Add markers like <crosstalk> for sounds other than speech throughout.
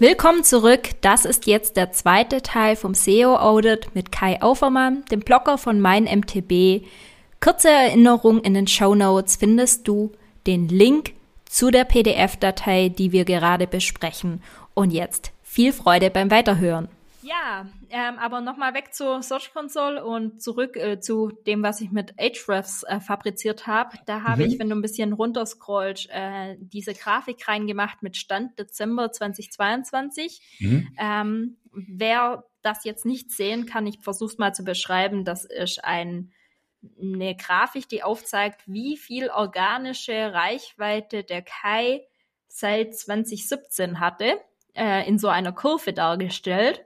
Willkommen zurück. Das ist jetzt der zweite Teil vom SEO Audit mit Kai Aufermann, dem Blogger von MeinMTB. Kurze Erinnerung in den Show Notes findest du den Link zu der PDF-Datei, die wir gerade besprechen. Und jetzt viel Freude beim Weiterhören. Ja, ähm, aber nochmal weg zur Search Console und zurück äh, zu dem, was ich mit Ahrefs äh, fabriziert habe. Da habe mhm. ich, wenn du ein bisschen runterscrollst, äh, diese Grafik reingemacht mit Stand Dezember 2022. Mhm. Ähm, wer das jetzt nicht sehen kann, ich versuche es mal zu beschreiben. Das ist ein, eine Grafik, die aufzeigt, wie viel organische Reichweite der Kai seit 2017 hatte, äh, in so einer Kurve dargestellt.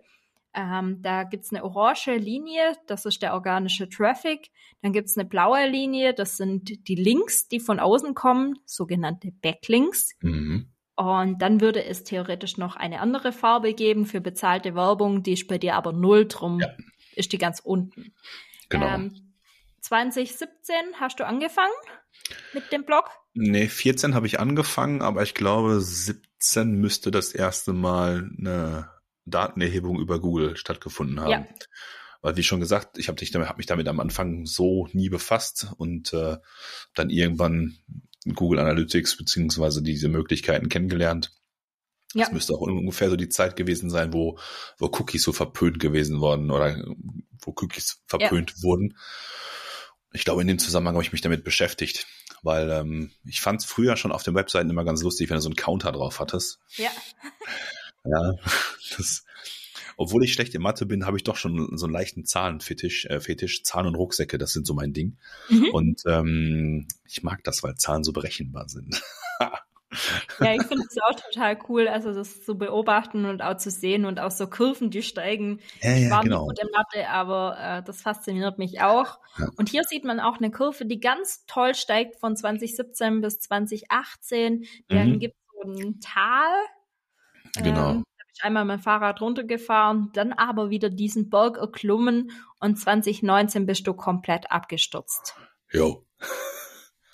Ähm, da gibt's eine orange Linie, das ist der organische Traffic. Dann gibt's eine blaue Linie, das sind die Links, die von außen kommen, sogenannte Backlinks. Mhm. Und dann würde es theoretisch noch eine andere Farbe geben für bezahlte Werbung, die ist bei dir aber null, drum ja. ist die ganz unten. Genau. Ähm, 2017 hast du angefangen mit dem Blog? Nee, 14 habe ich angefangen, aber ich glaube 17 müsste das erste Mal eine Datenerhebung über Google stattgefunden haben. Ja. Weil wie schon gesagt, ich habe hab mich damit am Anfang so nie befasst und äh, dann irgendwann Google Analytics beziehungsweise diese Möglichkeiten kennengelernt. Ja. Das müsste auch ungefähr so die Zeit gewesen sein, wo, wo Cookies so verpönt gewesen worden oder wo Cookies verpönt ja. wurden. Ich glaube, in dem Zusammenhang habe ich mich damit beschäftigt, weil ähm, ich fand es früher schon auf den Webseiten immer ganz lustig, wenn du so einen Counter drauf hattest. Ja. <laughs> Ja, <laughs> das, obwohl ich schlecht in Mathe bin, habe ich doch schon so einen leichten Zahlenfetisch, äh, Fetisch, Zahlen und Rucksäcke, das sind so mein Ding. Mhm. Und ähm, ich mag das, weil Zahlen so berechenbar sind. <laughs> ja, ich finde es auch total cool, also das zu beobachten und auch zu sehen und auch so Kurven, die steigen. Ja, ja, ich war genau. nicht gut in Mathe, aber äh, das fasziniert mich auch. Ja. Und hier sieht man auch eine Kurve, die ganz toll steigt von 2017 bis 2018. Dann mhm. gibt es so ein Tal, Genau. Ähm, da bin ich einmal dem Fahrrad runtergefahren, dann aber wieder diesen Berg erklommen und 2019 bist du komplett abgestürzt. Jo. <laughs>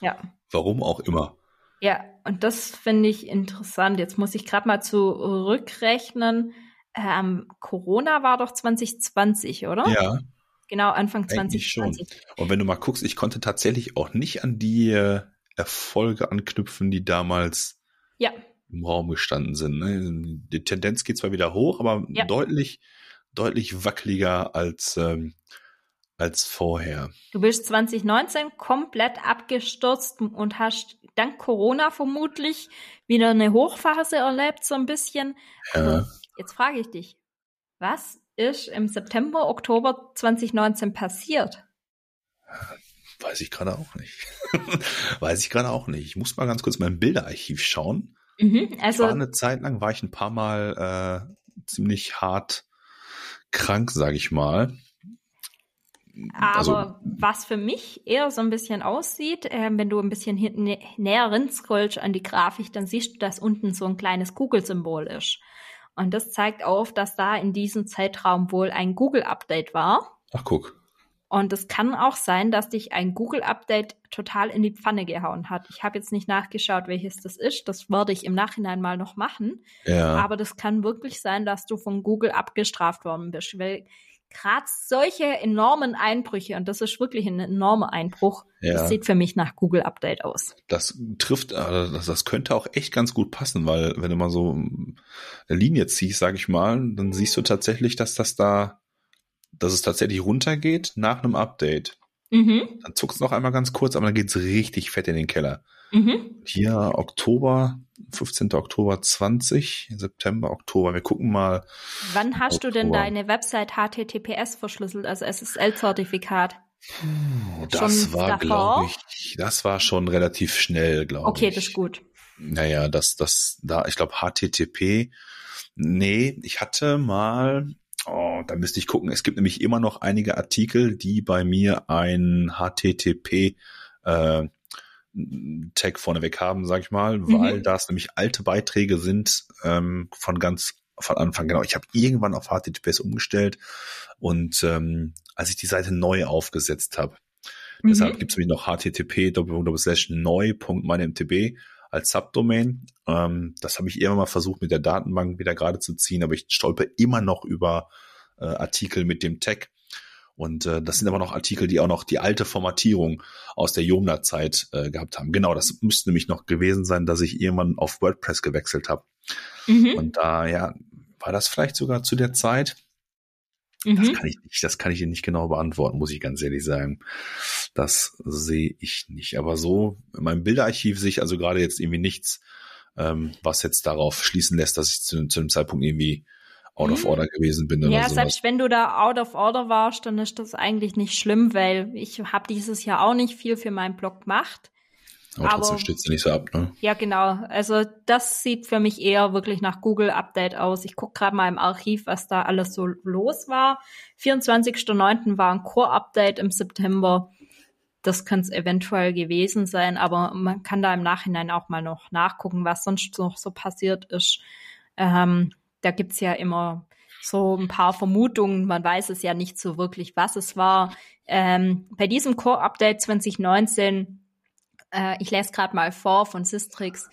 Ja. Warum auch immer. Ja, und das finde ich interessant. Jetzt muss ich gerade mal zurückrechnen. Ähm, Corona war doch 2020, oder? Ja. Genau, Anfang 2020. Schon. Und wenn du mal guckst, ich konnte tatsächlich auch nicht an die äh, Erfolge anknüpfen, die damals ja im Raum gestanden sind. Ne? Die Tendenz geht zwar wieder hoch, aber ja. deutlich, deutlich wackeliger als, ähm, als vorher. Du bist 2019 komplett abgestürzt und hast dank Corona vermutlich wieder eine Hochphase erlebt, so ein bisschen. Ja. Jetzt frage ich dich, was ist im September, Oktober 2019 passiert? Weiß ich gerade auch nicht. <laughs> Weiß ich gerade auch nicht. Ich muss mal ganz kurz mein Bilderarchiv schauen. Mhm, also war eine Zeit lang, war ich ein paar Mal äh, ziemlich hart krank, sage ich mal. Also Aber also, was für mich eher so ein bisschen aussieht, äh, wenn du ein bisschen hinten nä näher rinscrollst an die Grafik, dann siehst du, dass unten so ein kleines Google-Symbol ist. Und das zeigt auf, dass da in diesem Zeitraum wohl ein Google-Update war. Ach, guck. Und es kann auch sein, dass dich ein Google-Update total in die Pfanne gehauen hat. Ich habe jetzt nicht nachgeschaut, welches das ist. Das werde ich im Nachhinein mal noch machen. Ja. Aber das kann wirklich sein, dass du von Google abgestraft worden bist. Weil gerade solche enormen Einbrüche, und das ist wirklich ein enormer Einbruch, ja. das sieht für mich nach Google-Update aus. Das trifft, also das, das könnte auch echt ganz gut passen, weil wenn du mal so eine Linie ziehst, sage ich mal, dann siehst du tatsächlich, dass das da dass es tatsächlich runtergeht nach einem Update. Mhm. Dann zuckt es noch einmal ganz kurz, aber dann geht's richtig fett in den Keller. Mhm. Hier Oktober, 15. Oktober 20, September, Oktober. Wir gucken mal. Wann hast Oktober. du denn deine Website HTTPS verschlüsselt, also SSL-Zertifikat? Das schon war, glaube ich, das war schon relativ schnell, glaube okay, ich. Okay, das ist gut. Naja, das, das, da, ich glaube HTTP, nee, ich hatte mal, oh, da müsste ich gucken, es gibt nämlich immer noch einige Artikel, die bei mir ein HTTP äh, Tag vorneweg haben, sag ich mal, mhm. weil das nämlich alte Beiträge sind ähm, von ganz von Anfang. Genau, ich habe irgendwann auf HTTPS umgestellt und ähm, als ich die Seite neu aufgesetzt habe, mhm. deshalb gibt es nämlich noch http neu.meinemtb als Subdomain. Ähm, das habe ich irgendwann mal versucht mit der Datenbank wieder gerade zu ziehen, aber ich stolpe immer noch über äh, Artikel mit dem Tag. Und äh, das sind aber noch Artikel, die auch noch die alte Formatierung aus der Jomna-Zeit äh, gehabt haben. Genau, das müsste nämlich noch gewesen sein, dass ich irgendwann auf WordPress gewechselt habe. Mhm. Und da, ja, war das vielleicht sogar zu der Zeit? Mhm. Das kann ich nicht, das kann ich Ihnen nicht genau beantworten, muss ich ganz ehrlich sagen. Das sehe ich nicht. Aber so, in meinem Bilderarchiv sehe ich also gerade jetzt irgendwie nichts, ähm, was jetzt darauf schließen lässt, dass ich zu, zu einem Zeitpunkt irgendwie out of mhm. order gewesen bin. Ja, selbst wenn du da out of order warst, dann ist das eigentlich nicht schlimm, weil ich habe dieses Jahr auch nicht viel für meinen Blog gemacht. Aber, aber trotzdem stützt du nicht so ab, ne? Ja, genau. Also das sieht für mich eher wirklich nach Google Update aus. Ich gucke gerade mal im Archiv, was da alles so los war. 24.09. war ein Core-Update im September. Das könnte es eventuell gewesen sein, aber man kann da im Nachhinein auch mal noch nachgucken, was sonst noch so passiert ist. Ähm, da gibt's ja immer so ein paar Vermutungen. Man weiß es ja nicht so wirklich, was es war. Ähm, bei diesem Core-Update 2019 äh, ich lese gerade mal vor von Systrix,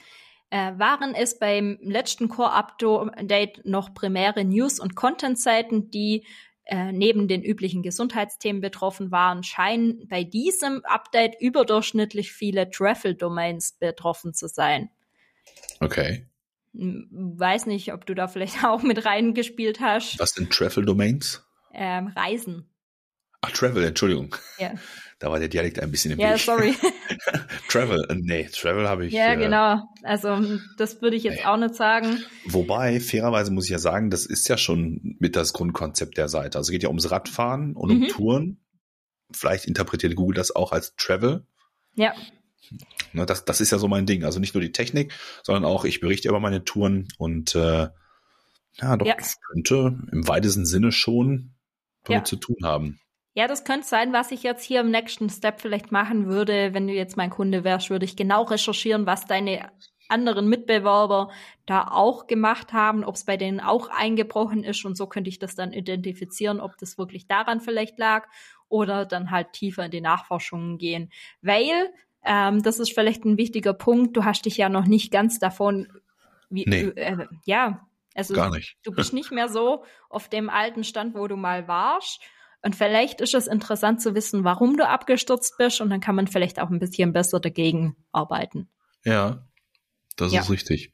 äh, waren es beim letzten Core-Update noch primäre News- und Content-Seiten, die äh, neben den üblichen Gesundheitsthemen betroffen waren, scheinen bei diesem Update überdurchschnittlich viele Travel-Domains betroffen zu sein. Okay. Weiß nicht, ob du da vielleicht <laughs> auch mit reingespielt hast. Was sind Travel-Domains? Ähm, Reisen. Ach, Travel, Entschuldigung. Ja. Da war der Dialekt ein bisschen im ja, Weg. Ja, sorry. <laughs> Travel, äh, nee, Travel habe ich. Ja, äh, genau. Also das würde ich jetzt nee. auch nicht sagen. Wobei, fairerweise muss ich ja sagen, das ist ja schon mit das Grundkonzept der Seite. Also es geht ja ums Radfahren und mhm. um Touren. Vielleicht interpretiert Google das auch als Travel. Ja. Ne, das, das ist ja so mein Ding. Also nicht nur die Technik, sondern auch, ich berichte über meine Touren und äh, ja, doch, ja. könnte im weitesten Sinne schon damit ja. zu tun haben. Ja, das könnte sein, was ich jetzt hier im nächsten Step vielleicht machen würde. Wenn du jetzt mein Kunde wärst, würde ich genau recherchieren, was deine anderen Mitbewerber da auch gemacht haben, ob es bei denen auch eingebrochen ist und so könnte ich das dann identifizieren, ob das wirklich daran vielleicht lag oder dann halt tiefer in die Nachforschungen gehen. Weil, ähm, das ist vielleicht ein wichtiger Punkt, du hast dich ja noch nicht ganz davon, wie, nee. äh, ja, also Gar nicht. du bist nicht mehr so auf dem alten Stand, wo du mal warst und vielleicht ist es interessant zu wissen, warum du abgestürzt bist und dann kann man vielleicht auch ein bisschen besser dagegen arbeiten. Ja, das ja. ist richtig.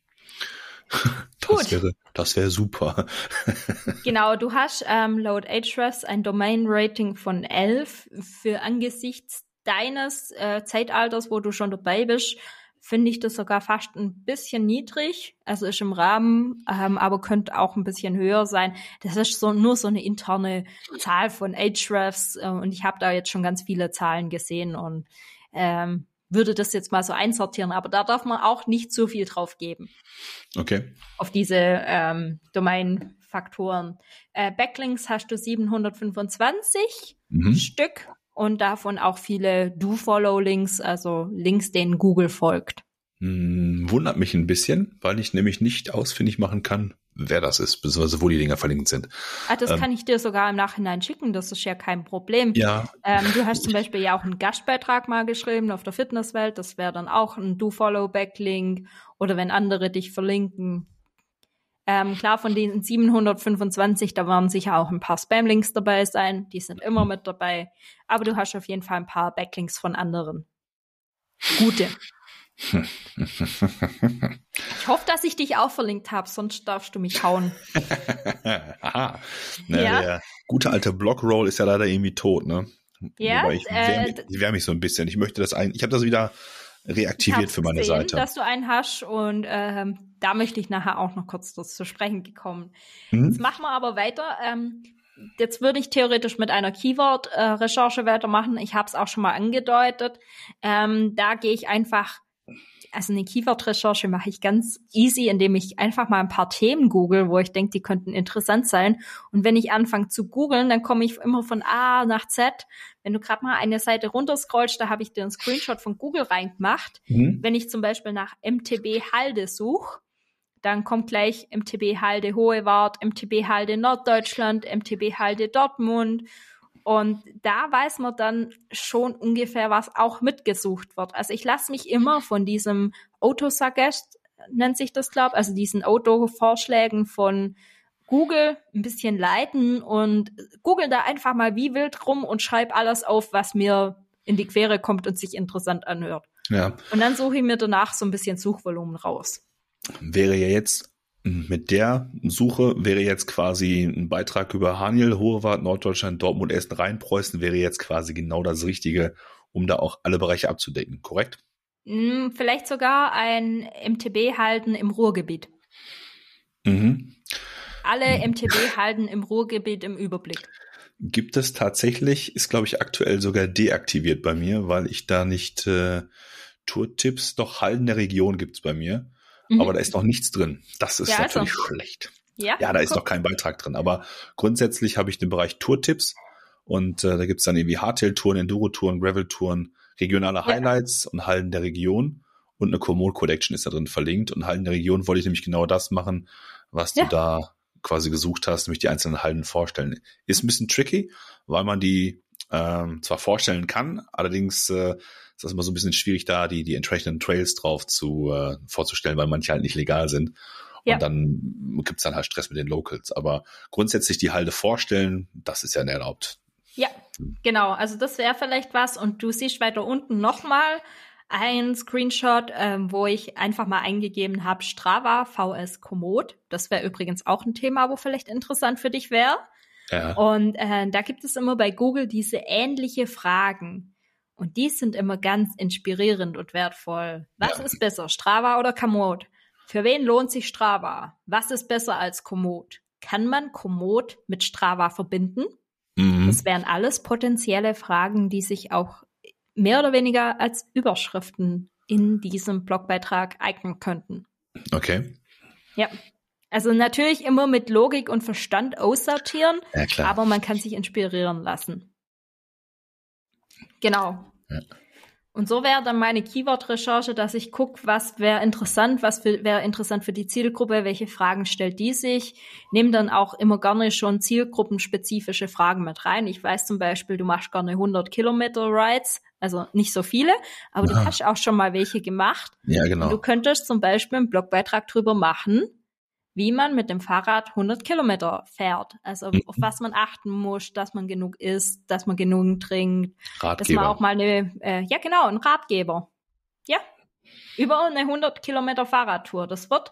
<laughs> Das Gut. wäre, das wäre super. <laughs> genau, du hast ähm, laut Ahrefs ein Domain-Rating von 11 für angesichts deines äh, Zeitalters, wo du schon dabei bist, finde ich das sogar fast ein bisschen niedrig. Also ist im Rahmen, ähm, aber könnte auch ein bisschen höher sein. Das ist so nur so eine interne Zahl von Ahrefs äh, und ich habe da jetzt schon ganz viele Zahlen gesehen und ähm, würde das jetzt mal so einsortieren, aber da darf man auch nicht zu viel drauf geben. Okay. Auf diese ähm, Domain-Faktoren. Äh, Backlinks hast du 725 mhm. Stück und davon auch viele Do-Follow-Links, also Links, denen Google folgt. Hm, wundert mich ein bisschen, weil ich nämlich nicht ausfindig machen kann, wer das ist, beziehungsweise wo die Dinger verlinkt sind. Ah, das ähm, kann ich dir sogar im Nachhinein schicken, das ist ja kein Problem. Ja. Ähm, du hast zum Beispiel ja auch einen Gastbeitrag mal geschrieben auf der Fitnesswelt, das wäre dann auch ein Do-Follow-Backlink oder wenn andere dich verlinken, ähm, klar, von den 725, da werden sicher auch ein paar Spam-Links dabei sein. Die sind immer mit dabei. Aber du hast auf jeden Fall ein paar Backlinks von anderen. Gute. <laughs> Ich hoffe, dass ich dich auch verlinkt habe, sonst darfst du mich hauen. <laughs> Aha. Na, ja. Der gute alte Blockroll ist ja leider irgendwie tot, ne? Ja. Wobei ich wehre mich, ich wehr mich so ein bisschen. Ich möchte das ein, ich habe das wieder reaktiviert für meine gesehen, Seite. dass du einen hast und ähm, da möchte ich nachher auch noch kurz dazu zu sprechen gekommen. Mhm. Jetzt machen wir aber weiter. Ähm, jetzt würde ich theoretisch mit einer Keyword-Recherche äh, weitermachen. Ich habe es auch schon mal angedeutet. Ähm, da gehe ich einfach also eine Keyword-Recherche mache ich ganz easy, indem ich einfach mal ein paar Themen google, wo ich denke, die könnten interessant sein. Und wenn ich anfange zu googeln, dann komme ich immer von A nach Z. Wenn du gerade mal eine Seite runterscrollst, da habe ich dir einen Screenshot von Google reingemacht. Mhm. Wenn ich zum Beispiel nach MTB Halde suche, dann kommt gleich MTB Halde Hohe Wart, MTB Halde Norddeutschland, MTB Halde Dortmund und da weiß man dann schon ungefähr, was auch mitgesucht wird. Also ich lasse mich immer von diesem Autosuggest, nennt sich das, glaube also diesen Autovorschlägen von Google ein bisschen leiten und google da einfach mal wie wild rum und schreib alles auf, was mir in die Quere kommt und sich interessant anhört. Ja. Und dann suche ich mir danach so ein bisschen Suchvolumen raus. Wäre ja jetzt mit der Suche wäre jetzt quasi ein Beitrag über Haniel, Hohewart, Norddeutschland, Dortmund, Essen, Rheinpreußen wäre jetzt quasi genau das Richtige, um da auch alle Bereiche abzudecken, korrekt? Hm, vielleicht sogar ein MTB-Halten im Ruhrgebiet. Mhm. Alle MTB-Halten im Ruhrgebiet im Überblick. Gibt es tatsächlich, ist glaube ich aktuell sogar deaktiviert bei mir, weil ich da nicht äh, Tourtipps, doch Halden der Region gibt's bei mir. Mhm. Aber da ist noch nichts drin. Das ist ja, natürlich also. schlecht. Ja, ja da ist noch kein Beitrag drin. Aber grundsätzlich habe ich den Bereich Tourtipps und äh, da gibt's dann irgendwie Hardtail-Touren, Enduro-Touren, Gravel-Touren, regionale ja. Highlights und Hallen der Region. Und eine Komoot Collection ist da drin verlinkt. Und Hallen der Region wollte ich nämlich genau das machen, was ja. du da quasi gesucht hast, nämlich die einzelnen Hallen vorstellen. Ist ein bisschen tricky, weil man die ähm, zwar vorstellen kann, allerdings äh, ist das immer so ein bisschen schwierig, da die, die entsprechenden Trails drauf zu äh, vorzustellen, weil manche halt nicht legal sind. Ja. Und dann gibt's dann halt Stress mit den Locals. Aber grundsätzlich die Halde vorstellen, das ist ja erlaubt. Ja, genau. Also das wäre vielleicht was. Und du siehst weiter unten nochmal ein Screenshot, ähm, wo ich einfach mal eingegeben habe, Strava VS Komoot. Das wäre übrigens auch ein Thema, wo vielleicht interessant für dich wäre. Ja. Und äh, da gibt es immer bei Google diese ähnliche Fragen. Und die sind immer ganz inspirierend und wertvoll. Was ja. ist besser, Strava oder Komoot? Für wen lohnt sich Strava? Was ist besser als Komoot? Kann man Komoot mit Strava verbinden? Mhm. Das wären alles potenzielle Fragen, die sich auch mehr oder weniger als Überschriften in diesem Blogbeitrag eignen könnten. Okay. Ja. Also natürlich immer mit Logik und Verstand aussortieren, ja, aber man kann sich inspirieren lassen. Genau. Ja. Und so wäre dann meine Keyword-Recherche, dass ich gucke, was wäre interessant, was wäre interessant für die Zielgruppe, welche Fragen stellt die sich. Nehme dann auch immer gerne schon zielgruppenspezifische Fragen mit rein. Ich weiß zum Beispiel, du machst gerne 100 Kilometer Rides, also nicht so viele, aber ja. du hast auch schon mal welche gemacht. Ja, genau. Und du könntest zum Beispiel einen Blogbeitrag drüber machen, wie man mit dem Fahrrad 100 Kilometer fährt. Also mhm. auf was man achten muss, dass man genug isst, dass man genug trinkt, Ratgeber. dass man auch mal eine, äh, ja genau, ein Ratgeber. Ja, über eine 100 Kilometer Fahrradtour. Das wird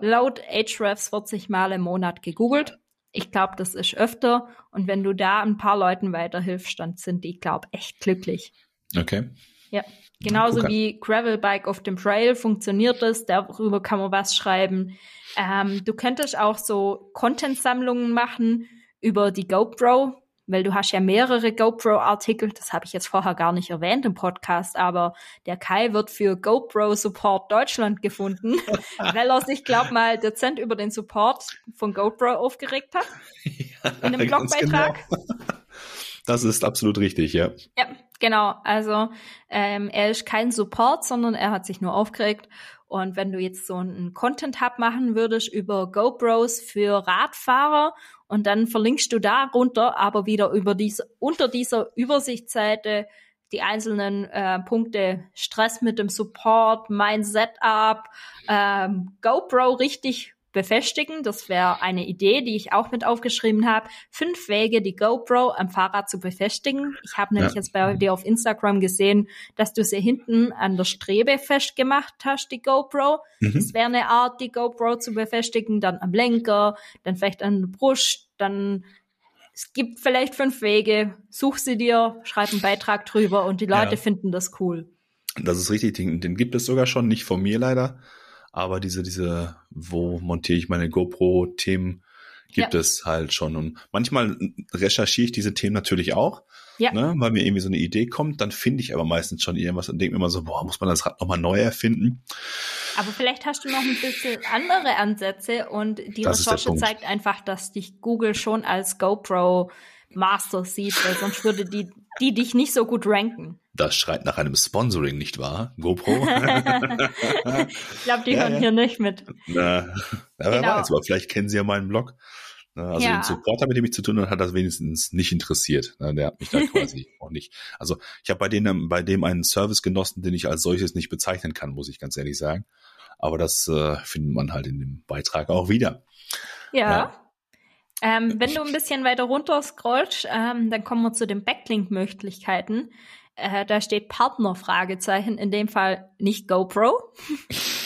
laut Ahrefs 40 Mal im Monat gegoogelt. Ich glaube, das ist öfter. Und wenn du da ein paar Leuten weiterhilfst, dann sind die, glaube echt glücklich. Okay. Ja, genauso okay. wie Gravelbike auf dem Trail funktioniert das. Darüber kann man was schreiben. Ähm, du könntest auch so Content-Sammlungen machen über die GoPro, weil du hast ja mehrere GoPro-Artikel. Das habe ich jetzt vorher gar nicht erwähnt im Podcast, aber der Kai wird für GoPro Support Deutschland gefunden, <laughs> weil er sich, glaub mal, dezent über den Support von GoPro aufgeregt hat. <laughs> Ja, in einem Blogbeitrag. Genau. <laughs> Das ist absolut richtig, ja. Ja, genau. Also ähm, er ist kein Support, sondern er hat sich nur aufgeregt. Und wenn du jetzt so einen Content-Hub machen würdest über GoPros für Radfahrer und dann verlinkst du da runter, aber wieder über diese, unter dieser Übersichtsseite die einzelnen äh, Punkte Stress mit dem Support, mein Setup, ähm, GoPro richtig befestigen. Das wäre eine Idee, die ich auch mit aufgeschrieben habe. Fünf Wege, die GoPro am Fahrrad zu befestigen. Ich habe nämlich ja. jetzt bei dir auf Instagram gesehen, dass du sie hinten an der Strebe festgemacht hast, die GoPro. Mhm. Das wäre eine Art, die GoPro zu befestigen, dann am Lenker, dann vielleicht an der Brust, dann es gibt vielleicht fünf Wege, such sie dir, schreib einen Beitrag drüber und die Leute ja. finden das cool. Das ist richtig, den, den gibt es sogar schon, nicht von mir leider aber diese, diese, wo montiere ich meine GoPro-Themen, gibt ja. es halt schon. Und manchmal recherchiere ich diese Themen natürlich auch. ja. ne, weil mir irgendwie so eine Idee kommt, dann finde ich aber meistens schon irgendwas und denke mir immer so, boah, muss man das Rad nochmal neu erfinden? Aber vielleicht hast du noch ein bisschen andere Ansätze und die das Recherche zeigt einfach, dass dich Google schon als GoPro Master sieht, weil sonst würde die, die dich nicht so gut ranken. Das schreit nach einem Sponsoring, nicht wahr? GoPro? <laughs> <laughs> ich glaube, die ja, hören ja. hier nicht mit. Na, ja, wer genau. weiß, aber vielleicht kennen sie ja meinen Blog. Also ja. den Supporter, mit dem ich zu tun habe, hat das wenigstens nicht interessiert. Der hat mich da <laughs> quasi auch nicht. Also ich habe bei denen, bei dem einen Service genossen, den ich als solches nicht bezeichnen kann, muss ich ganz ehrlich sagen. Aber das äh, findet man halt in dem Beitrag auch wieder. Ja. ja. Ähm, wenn du ein bisschen weiter runter scrollst, ähm, dann kommen wir zu den Backlink-Möglichkeiten. Äh, da steht Partner Fragezeichen, in dem Fall nicht GoPro. <laughs>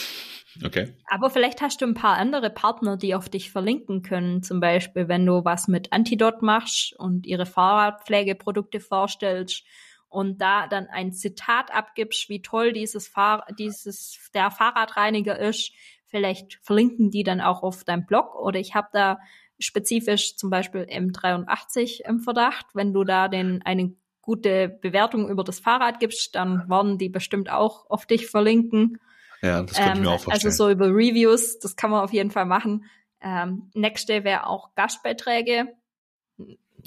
Okay. Aber vielleicht hast du ein paar andere Partner, die auf dich verlinken können. Zum Beispiel, wenn du was mit Antidot machst und ihre Fahrradpflegeprodukte vorstellst und da dann ein Zitat abgibst, wie toll dieses Fahr dieses der Fahrradreiniger ist. Vielleicht verlinken die dann auch auf deinem Blog oder ich habe da spezifisch zum Beispiel M83 im Verdacht. Wenn du da den eine gute Bewertung über das Fahrrad gibst, dann werden die bestimmt auch auf dich verlinken. Ja, das könnte ähm, ich mir auch ähm, vorstellen. Also so über Reviews, das kann man auf jeden Fall machen. Ähm, Nextday wäre auch Gastbeiträge.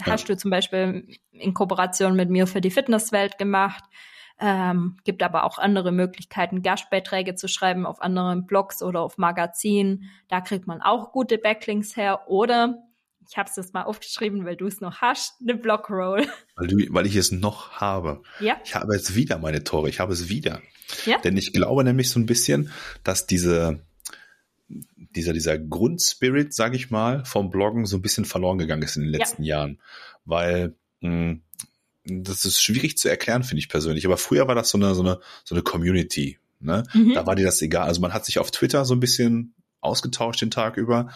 Hast du zum Beispiel in Kooperation mit mir für die Fitnesswelt gemacht. Ähm, gibt aber auch andere Möglichkeiten, Gastbeiträge zu schreiben auf anderen Blogs oder auf Magazinen. Da kriegt man auch gute Backlinks her. Oder ich habe es jetzt mal aufgeschrieben, weil du es noch hast, eine Blogroll. <laughs> Weil, du, weil ich es noch habe. Ja. Ich habe jetzt wieder meine Tore. Ich habe es wieder. Ja. Denn ich glaube nämlich so ein bisschen, dass diese dieser dieser Grundspirit, sage ich mal, vom Bloggen so ein bisschen verloren gegangen ist in den letzten ja. Jahren, weil mh, hm, das ist schwierig zu erklären, finde ich persönlich. Aber früher war das so eine, so eine, so eine Community. Ne? Mhm. Da war dir das egal. Also man hat sich auf Twitter so ein bisschen ausgetauscht den Tag über.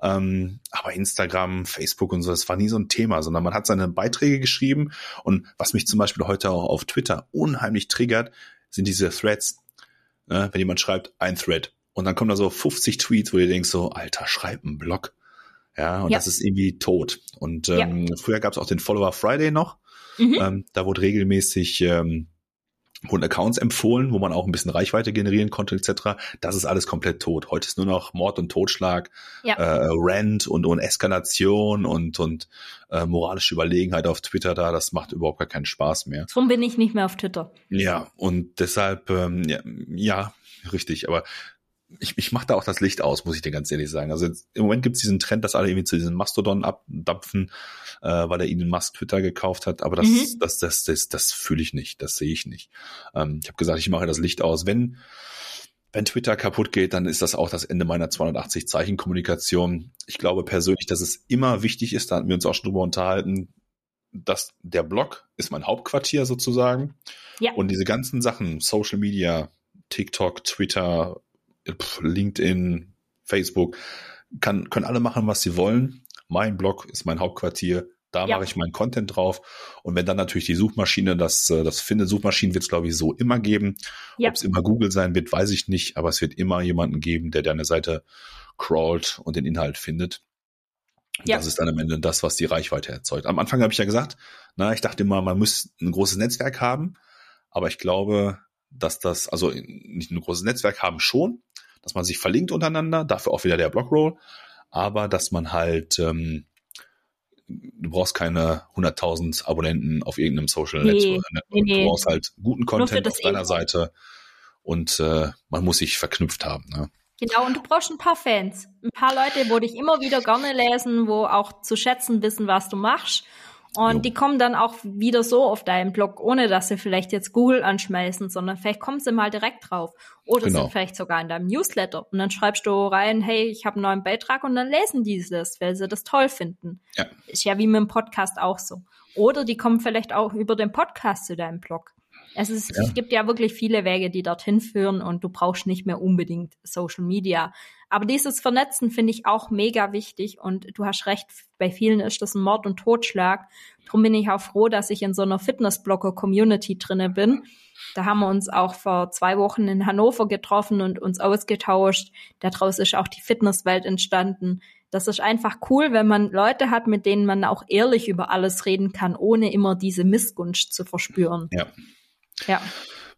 Ähm, aber Instagram, Facebook und so, das war nie so ein Thema, sondern man hat seine Beiträge geschrieben. Und was mich zum Beispiel heute auch auf Twitter unheimlich triggert, sind diese Threads. Ne? Wenn jemand schreibt, ein Thread. Und dann kommen da so 50 Tweets, wo ihr denkt so, Alter, schreib einen Blog. Ja, und ja. das ist irgendwie tot. Und ähm, ja. früher gab es auch den Follower Friday noch. Mhm. Ähm, da wurde regelmäßig ähm, wurden Accounts empfohlen, wo man auch ein bisschen Reichweite generieren konnte etc. Das ist alles komplett tot. Heute ist nur noch Mord und Totschlag, ja. äh, Rant und, und Eskalation und, und äh, moralische Überlegenheit auf Twitter da. Das macht überhaupt gar keinen Spaß mehr. Drum bin ich nicht mehr auf Twitter. Ja, und deshalb, ähm, ja, ja, richtig. Aber ich, ich mache da auch das Licht aus, muss ich dir ganz ehrlich sagen. Also jetzt, im Moment gibt es diesen Trend, dass alle irgendwie zu diesem Mastodon abdampfen, äh, weil er Elon Musk Twitter gekauft hat. Aber das, mhm. das, das, das, das fühle ich nicht, das sehe ich nicht. Ähm, ich habe gesagt, ich mache das Licht aus. Wenn wenn Twitter kaputt geht, dann ist das auch das Ende meiner 280 Zeichen Kommunikation. Ich glaube persönlich, dass es immer wichtig ist, da hatten wir uns auch schon drüber unterhalten, dass der Blog ist mein Hauptquartier sozusagen. Ja. Und diese ganzen Sachen, Social Media, TikTok, Twitter, LinkedIn, Facebook, kann, können alle machen, was sie wollen. Mein Blog ist mein Hauptquartier. Da ja. mache ich meinen Content drauf. Und wenn dann natürlich die Suchmaschine, das, äh, das findet, Suchmaschinen wird es, glaube ich, so immer geben. Ja. Ob es immer Google sein wird, weiß ich nicht. Aber es wird immer jemanden geben, der deine Seite crawlt und den Inhalt findet. Ja. Das ist dann am Ende das, was die Reichweite erzeugt. Am Anfang habe ich ja gesagt, na, ich dachte immer, man muss ein großes Netzwerk haben. Aber ich glaube, dass das, also nicht ein großes Netzwerk haben schon, dass man sich verlinkt untereinander, dafür auch wieder der Blockroll, aber dass man halt, ähm, du brauchst keine 100.000 Abonnenten auf irgendeinem Social nee, Network. Ne? Nee, nee. Du brauchst halt guten Content auf deiner Seite und äh, man muss sich verknüpft haben. Ne? Genau, und du brauchst ein paar Fans. Ein paar Leute, wo dich immer wieder gerne lesen, wo auch zu schätzen wissen, was du machst und jo. die kommen dann auch wieder so auf deinen Blog, ohne dass sie vielleicht jetzt Google anschmeißen, sondern vielleicht kommen sie mal direkt drauf. Oder genau. sind vielleicht sogar in deinem Newsletter. Und dann schreibst du rein, hey, ich habe einen neuen Beitrag und dann lesen die das, weil sie das toll finden. Ja. Ist ja wie mit dem Podcast auch so. Oder die kommen vielleicht auch über den Podcast zu deinem Blog. Es, ist, ja. es gibt ja wirklich viele Wege, die dorthin führen und du brauchst nicht mehr unbedingt Social Media. Aber dieses Vernetzen finde ich auch mega wichtig und du hast recht, bei vielen ist das ein Mord und Totschlag. Drum bin ich auch froh, dass ich in so einer Fitnessblocker-Community drinne bin. Da haben wir uns auch vor zwei Wochen in Hannover getroffen und uns ausgetauscht. Daraus ist auch die Fitnesswelt entstanden. Das ist einfach cool, wenn man Leute hat, mit denen man auch ehrlich über alles reden kann, ohne immer diese Missgunst zu verspüren. Ja. Ja.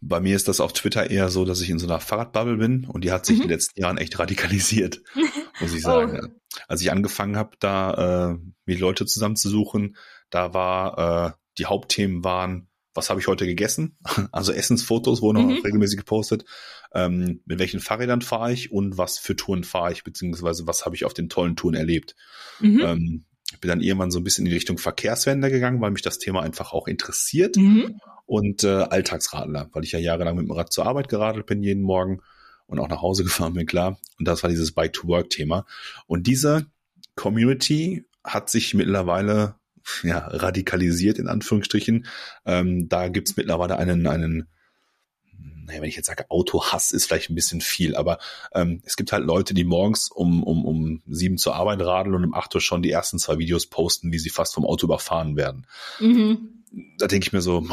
Bei mir ist das auf Twitter eher so, dass ich in so einer Fahrradbubble bin und die hat sich mhm. in den letzten Jahren echt radikalisiert, <laughs> muss ich sagen. Oh. Als ich angefangen habe, da äh, mir Leute zusammenzusuchen, da war äh, die Hauptthemen waren, was habe ich heute gegessen? <laughs> Also Essensfotos wurden mhm. auch regelmäßig gepostet. Ähm, mit welchen Fahrrädern fahre ich und was für Touren fahre ich, beziehungsweise was habe ich auf den tollen Touren erlebt. Mhm. Ähm, ich bin dann irgendwann so ein bisschen in die Richtung Verkehrswende gegangen, weil mich das Thema einfach auch interessiert. Mhm. Und äh, Alltagsradler, weil ich ja jahrelang mit dem Rad zur Arbeit geradelt bin jeden Morgen und auch nach Hause <laughs> gefahren bin, klar. Und das war dieses Bike-to-Work-Thema. Und diese Community hat sich mittlerweile ja, radikalisiert, in Anführungsstrichen. Ähm, da gibt's mittlerweile einen, einen naja, wenn ich jetzt sage, Autohass ist vielleicht ein bisschen viel, aber ähm, es gibt halt Leute, die morgens um, um, um sieben zur Arbeit radeln und um acht Uhr schon die ersten zwei Videos posten, wie sie fast vom Auto überfahren werden. Mhm. Da denke ich mir so,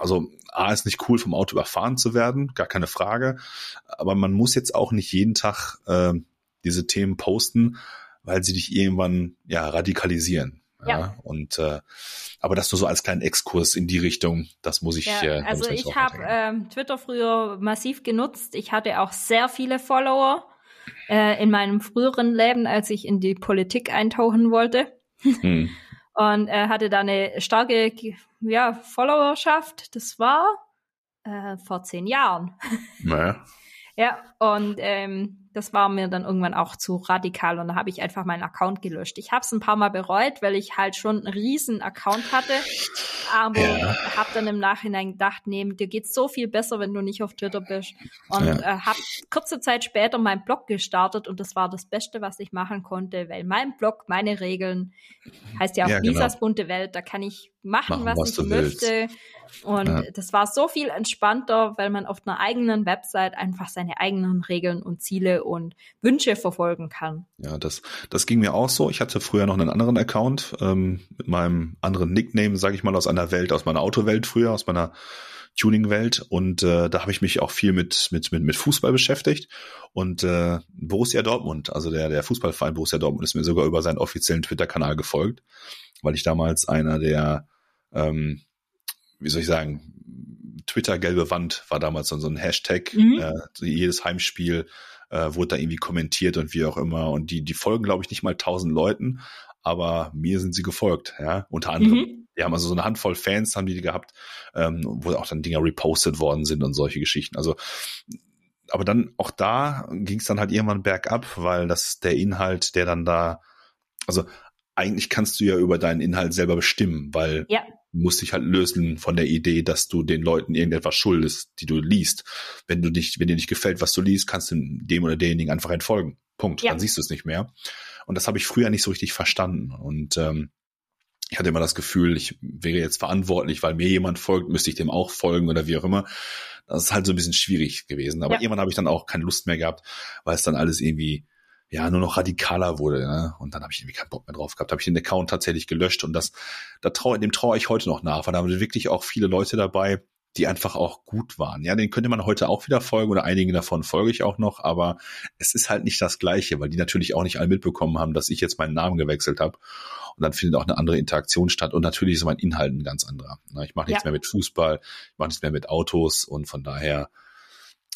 also A ist nicht cool, vom Auto überfahren zu werden, gar keine Frage. Aber man muss jetzt auch nicht jeden Tag äh, diese Themen posten, weil sie dich irgendwann ja radikalisieren. Ja. ja. Und äh, aber das nur so als kleinen Exkurs in die Richtung, das muss ich. Ja, äh, also ich habe ähm, Twitter früher massiv genutzt. Ich hatte auch sehr viele Follower äh, in meinem früheren Leben, als ich in die Politik eintauchen wollte. Hm. <laughs> Und äh, hatte da eine starke ja, Followerschaft. Das war äh, vor zehn Jahren. Naja. <laughs> ja, und ähm, das war mir dann irgendwann auch zu radikal und da habe ich einfach meinen Account gelöscht. Ich habe es ein paar Mal bereut, weil ich halt schon einen riesen Account hatte, aber ja. habe dann im Nachhinein gedacht, nee, dir geht's so viel besser, wenn du nicht auf Twitter bist und ja. äh, habe kurze Zeit später meinen Blog gestartet und das war das Beste, was ich machen konnte, weil mein Blog, meine Regeln, heißt ja auch ja, Lisas genau. bunte Welt, da kann ich machen, machen was, was, ich möchte. Willst. Und ja. das war so viel entspannter, weil man auf einer eigenen Website einfach seine eigenen Regeln und Ziele und Wünsche verfolgen kann. Ja, das, das ging mir auch so. Ich hatte früher noch einen anderen Account ähm, mit meinem anderen Nickname, sage ich mal, aus einer Welt, aus meiner Autowelt früher, aus meiner Tuning-Welt und äh, da habe ich mich auch viel mit mit mit mit Fußball beschäftigt und äh, Borussia Dortmund, also der der Fußballverein Borussia Dortmund ist mir sogar über seinen offiziellen Twitter-Kanal gefolgt, weil ich damals einer der ähm, wie soll ich sagen, Twitter gelbe Wand war damals so ein Hashtag. Mhm. Äh, jedes Heimspiel äh, wurde da irgendwie kommentiert und wie auch immer. Und die, die folgen, glaube ich, nicht mal tausend Leuten, aber mir sind sie gefolgt, ja, unter anderem. Mhm. Die haben also so eine Handvoll Fans, haben die gehabt, ähm, wo auch dann Dinger repostet worden sind und solche Geschichten. Also aber dann auch da ging es dann halt irgendwann bergab, weil das der Inhalt, der dann da, also eigentlich kannst du ja über deinen Inhalt selber bestimmen, weil ja musst dich halt lösen von der Idee, dass du den Leuten irgendetwas schuldest, die du liest. Wenn du nicht, wenn dir nicht gefällt, was du liest, kannst du dem oder denjenigen einfach entfolgen. Punkt. Ja. Dann siehst du es nicht mehr. Und das habe ich früher nicht so richtig verstanden. Und ähm, ich hatte immer das Gefühl, ich wäre jetzt verantwortlich, weil mir jemand folgt, müsste ich dem auch folgen oder wie auch immer. Das ist halt so ein bisschen schwierig gewesen. Aber ja. irgendwann habe ich dann auch keine Lust mehr gehabt, weil es dann alles irgendwie ja nur noch radikaler wurde. Ne? Und dann habe ich irgendwie keinen Bock mehr drauf gehabt. Habe ich den Account tatsächlich gelöscht und das, da traue, dem traue ich heute noch nach, weil da waren wirklich auch viele Leute dabei, die einfach auch gut waren. Ja, den könnte man heute auch wieder folgen oder einigen davon folge ich auch noch, aber es ist halt nicht das Gleiche, weil die natürlich auch nicht alle mitbekommen haben, dass ich jetzt meinen Namen gewechselt habe. Und dann findet auch eine andere Interaktion statt und natürlich ist mein Inhalt ein ganz anderer. Ne? Ich mache nichts ja. mehr mit Fußball, ich mache nichts mehr mit Autos und von daher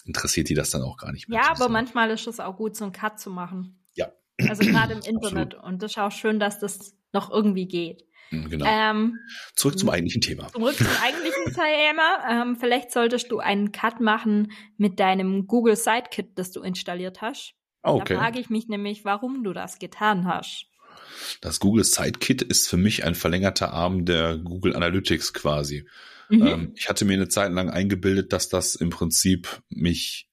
interessiert die das dann auch gar nicht mehr. Ja, aber manchmal ist es auch gut, so einen Cut zu machen. Ja. Also gerade im <clears throat> Internet. Absolut. Und das ist auch schön, dass das noch irgendwie geht. Hm, genau. Ähm, zurück zum eigentlichen Thema. Zurück zum eigentlichen <laughs> Thema. Ähm, vielleicht solltest du einen Cut machen mit deinem Google Sidekit, das du installiert hast. Okay. Da frage ich mich nämlich, warum du das getan hast. Das Google Sidekit ist für mich ein verlängerter Arm der Google Analytics quasi. Mhm. Ähm, ich hatte mir eine Zeit lang eingebildet, dass das im Prinzip mich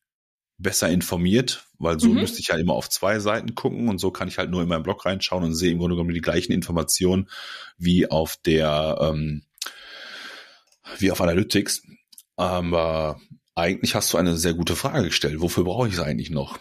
besser informiert, weil so mhm. müsste ich ja immer auf zwei Seiten gucken und so kann ich halt nur in meinen Blog reinschauen und sehe im Grunde genommen die gleichen Informationen wie auf der ähm, wie auf Analytics. Aber eigentlich hast du eine sehr gute Frage gestellt. Wofür brauche ich es eigentlich noch?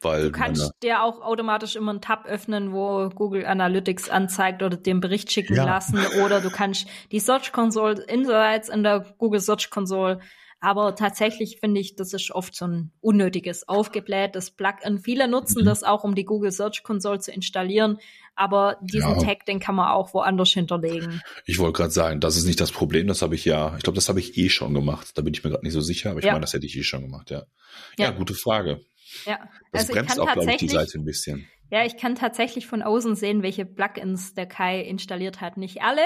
Weil du kannst meine, dir auch automatisch immer einen Tab öffnen, wo Google Analytics anzeigt oder den Bericht schicken ja. lassen. Oder du kannst die Search Console Insights in der Google Search Console Aber tatsächlich finde ich, das ist oft so ein unnötiges, aufgeblähtes Plugin. Viele nutzen mhm. das auch, um die Google Search Console zu installieren. Aber diesen ja. Tag, den kann man auch woanders hinterlegen. Ich wollte gerade sagen, das ist nicht das Problem. Das habe ich ja, ich glaube, das habe ich eh schon gemacht. Da bin ich mir gerade nicht so sicher, aber ich ja. meine, das hätte ich eh schon gemacht, ja. Ja, ja gute Frage. Ja, das also bremst auch, glaube ich, die Seite ein bisschen. Ja, ich kann tatsächlich von außen sehen, welche Plugins der Kai installiert hat. Nicht alle,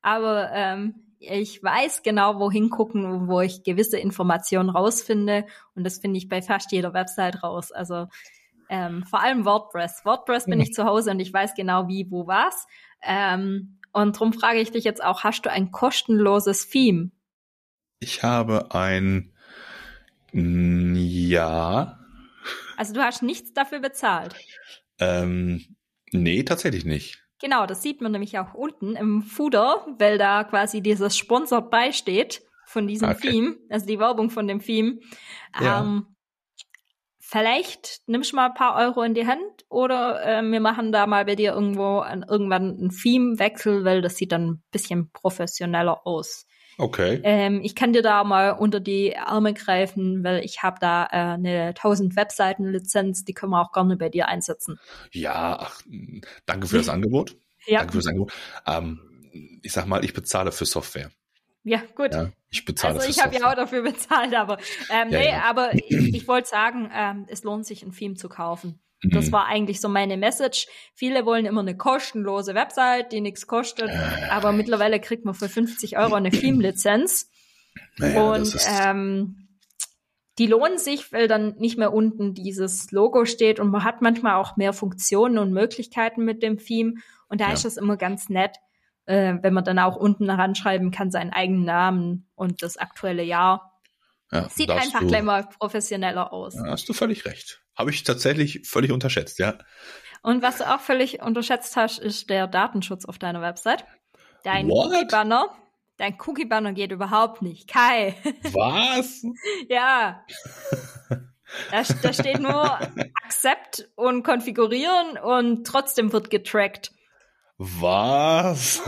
aber ähm, ich weiß genau, wohin gucken, wo ich gewisse Informationen rausfinde. Und das finde ich bei fast jeder Website raus. Also ähm, vor allem WordPress. WordPress bin ich zu Hause und ich weiß genau wie, wo was. Ähm, und darum frage ich dich jetzt auch, hast du ein kostenloses Theme? Ich habe ein ja. Also du hast nichts dafür bezahlt. Ähm, nee, tatsächlich nicht. Genau, das sieht man nämlich auch unten im Footer, weil da quasi dieses Sponsor beisteht von diesem okay. Theme, also die Werbung von dem Theme. Ja. Ähm, vielleicht nimmst du mal ein paar Euro in die Hand oder äh, wir machen da mal bei dir irgendwo an, irgendwann einen Theme-Wechsel, weil das sieht dann ein bisschen professioneller aus. Okay. Ähm, ich kann dir da mal unter die Arme greifen, weil ich habe da äh, eine 1000 Webseiten Lizenz, die können wir auch gerne bei dir einsetzen. Ja, ach, danke für das <laughs> Angebot. Ja. Danke für das Angebot. Ähm, ich sag mal, ich bezahle für Software. Ja, gut. Ja, ich bezahle Also ich habe ja auch dafür bezahlt, aber ähm, ja, nee, ja. aber <clears throat> ich, ich wollte sagen, ähm, es lohnt sich, ein Theme zu kaufen. Das mhm. war eigentlich so meine Message. Viele wollen immer eine kostenlose Website, die nichts kostet, aber mittlerweile kriegt man für 50 Euro eine Theme-Lizenz. Naja, und ähm, die lohnen sich, weil dann nicht mehr unten dieses Logo steht und man hat manchmal auch mehr Funktionen und Möglichkeiten mit dem Theme. Und da ja. ist das immer ganz nett, äh, wenn man dann auch unten heranschreiben kann, seinen eigenen Namen und das aktuelle Jahr. Ja, Sieht einfach du, gleich mal professioneller aus. Ja, hast du völlig recht. Habe ich tatsächlich völlig unterschätzt, ja. Und was du auch völlig unterschätzt hast, ist der Datenschutz auf deiner Website. Dein Cookie-Banner, dein Cookie-Banner geht überhaupt nicht. Kai. Was? <laughs> ja. Da, da steht nur <laughs> Accept und Konfigurieren und trotzdem wird getrackt. Was?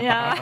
Ja.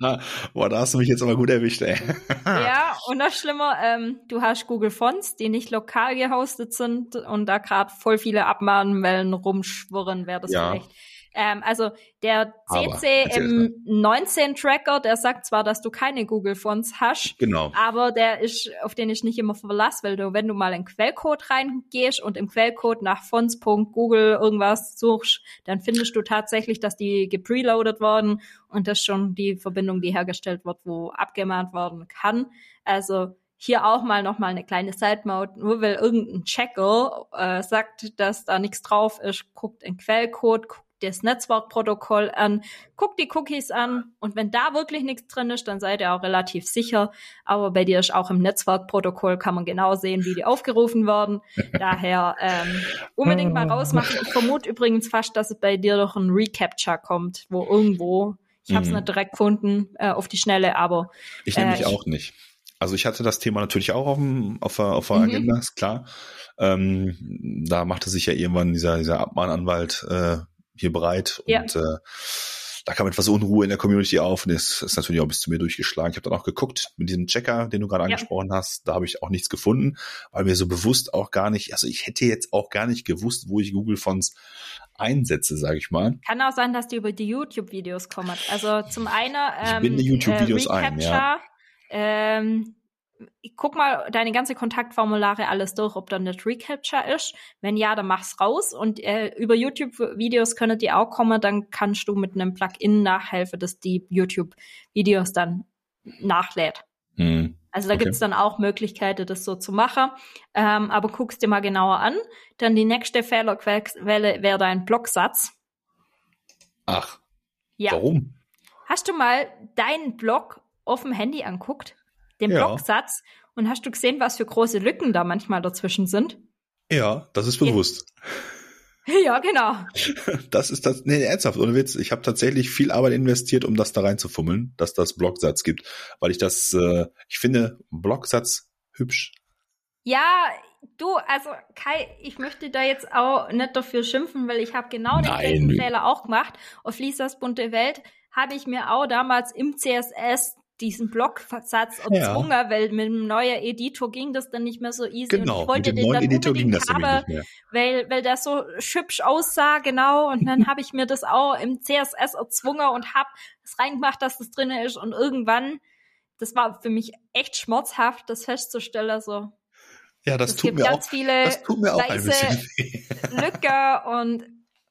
<laughs> Boah, da hast du mich jetzt aber gut erwischt, ey. ja, und das Schlimme, ähm, du hast Google Fonts, die nicht lokal gehostet sind und da gerade voll viele Abmahnwellen rumschwirren, wäre das ja. vielleicht ähm, also der CC aber, im 19 Tracker, der sagt zwar, dass du keine Google Fonts hast, genau. aber der ist, auf den ich nicht immer verlasse, weil du, wenn du mal in Quellcode reingehst und im Quellcode nach Fonts.google irgendwas suchst, dann findest du tatsächlich, dass die gepreloadet worden und das schon die Verbindung, die hergestellt wird, wo abgemahnt werden kann. Also hier auch mal noch mal eine kleine Side Mode, nur weil irgendein Checker äh, sagt, dass da nichts drauf ist, guckt in Quellcode, guckt das Netzwerkprotokoll an, guckt die Cookies an und wenn da wirklich nichts drin ist, dann seid ihr auch relativ sicher. Aber bei dir ist auch im Netzwerkprotokoll kann man genau sehen, wie die aufgerufen werden. Daher ähm, unbedingt mal rausmachen. Ich vermute übrigens fast, dass es bei dir doch ein Recapture kommt, wo irgendwo ich habe es mhm. nicht direkt gefunden äh, auf die Schnelle, aber ich nehme mich äh, auch nicht. Also ich hatte das Thema natürlich auch auf, dem, auf der, auf der mhm. Agenda, ist klar. Ähm, da machte sich ja irgendwann dieser, dieser Abmahnanwalt äh, hier bereit. Ja. Und äh, da kam etwas Unruhe in der Community auf und es ist natürlich auch bis zu mir durchgeschlagen. Ich habe dann auch geguckt mit diesem Checker, den du gerade ja. angesprochen hast. Da habe ich auch nichts gefunden, weil mir so bewusst auch gar nicht, also ich hätte jetzt auch gar nicht gewusst, wo ich Google Fonts einsetze, sage ich mal. Kann auch sein, dass die über die YouTube-Videos kommen. Also zum einen ähm, ich binde YouTube-Videos äh, ein, ja. Ähm, guck mal deine ganze Kontaktformulare alles durch, ob da nicht Recapture ist. Wenn ja, dann mach's raus. Und äh, über YouTube-Videos können die auch kommen, dann kannst du mit einem Plugin nachhelfen, dass die YouTube-Videos dann nachlädt. Hm. Also da okay. gibt's dann auch Möglichkeiten, das so zu machen. Ähm, aber guck's dir mal genauer an. Dann die nächste Fehlerquelle wäre dein Blocksatz. Ach. Ja. Warum? Hast du mal deinen Blog auf dem Handy anguckt? Den ja. Blocksatz und hast du gesehen, was für große Lücken da manchmal dazwischen sind? Ja, das ist bewusst. Ja, <laughs> genau. <laughs> Das ist das, nee, ernsthaft, ohne Witz. Ich habe tatsächlich viel Arbeit investiert, um das da reinzufummeln, dass das Blocksatz gibt, weil ich das, äh, ich finde Blocksatz hübsch. Ja, du, also Kai, ich möchte da jetzt auch nicht dafür schimpfen, weil ich habe genau den gleichen Fehler auch gemacht. Auf Lisas bunte Welt habe ich mir auch damals im CSS diesen Blocksatz erzwungen, ja. weil mit dem neuen Editor ging das dann nicht mehr so easy. Genau, und ich wollte mit dem neuen Editor ging das habe, nicht mehr. Weil, weil das so hübsch aussah, genau. Und dann habe ich mir das auch im CSS erzwungen und habe es reingemacht, dass das drin ist. Und irgendwann, das war für mich echt schmerzhaft, das festzustellen, so. Ja, das, tut mir, auch, das tut mir auch ein bisschen Lücke und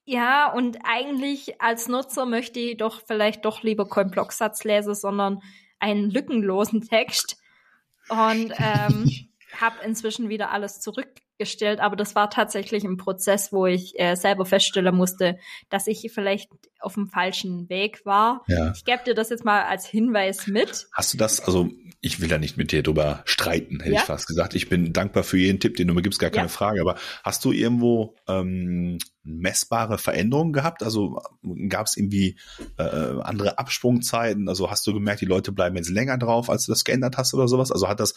ja, und eigentlich als Nutzer möchte ich doch vielleicht doch lieber keinen Blocksatz lesen, sondern einen lückenlosen Text. Und <laughs> ähm, habe inzwischen wieder alles zurückgestellt, aber das war tatsächlich ein Prozess, wo ich äh, selber feststellen musste, dass ich vielleicht auf dem falschen Weg war. Ja. Ich gebe dir das jetzt mal als Hinweis mit. Hast du das, also ich will ja nicht mit dir drüber streiten, hätte ja? ich fast gesagt. Ich bin dankbar für jeden Tipp, den du mir gibst, gar keine ja. Frage. Aber hast du irgendwo ähm, messbare Veränderungen gehabt? Also gab es irgendwie äh, andere Absprungzeiten? Also hast du gemerkt, die Leute bleiben jetzt länger drauf, als du das geändert hast oder sowas? Also hat das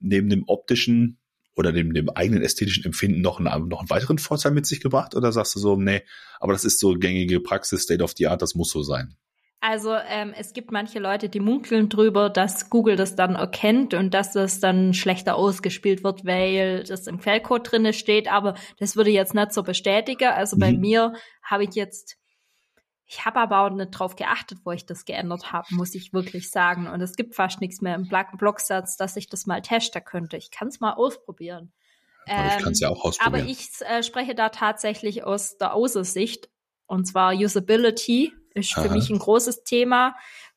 neben dem optischen oder dem, dem eigenen ästhetischen Empfinden noch einen, noch einen weiteren Vorteil mit sich gebracht? Oder sagst du so, nee, aber das ist so gängige Praxis, State of the Art, das muss so sein? Also ähm, es gibt manche Leute, die munkeln drüber, dass Google das dann erkennt und dass das dann schlechter ausgespielt wird, weil das im Quellcode drinne steht. Aber das würde ich jetzt nicht so bestätigen. Also mhm. bei mir habe ich jetzt, ich habe aber auch nicht drauf geachtet, wo ich das geändert habe, muss ich wirklich sagen. Und es gibt fast nichts mehr im Blocksatz, dass ich das mal testen könnte. Ich kann es mal ausprobieren. Aber ich kann es ja auch ausprobieren. Aber ich äh, spreche da tatsächlich aus der Außersicht und zwar Usability ist Aha. für mich ein großes Thema.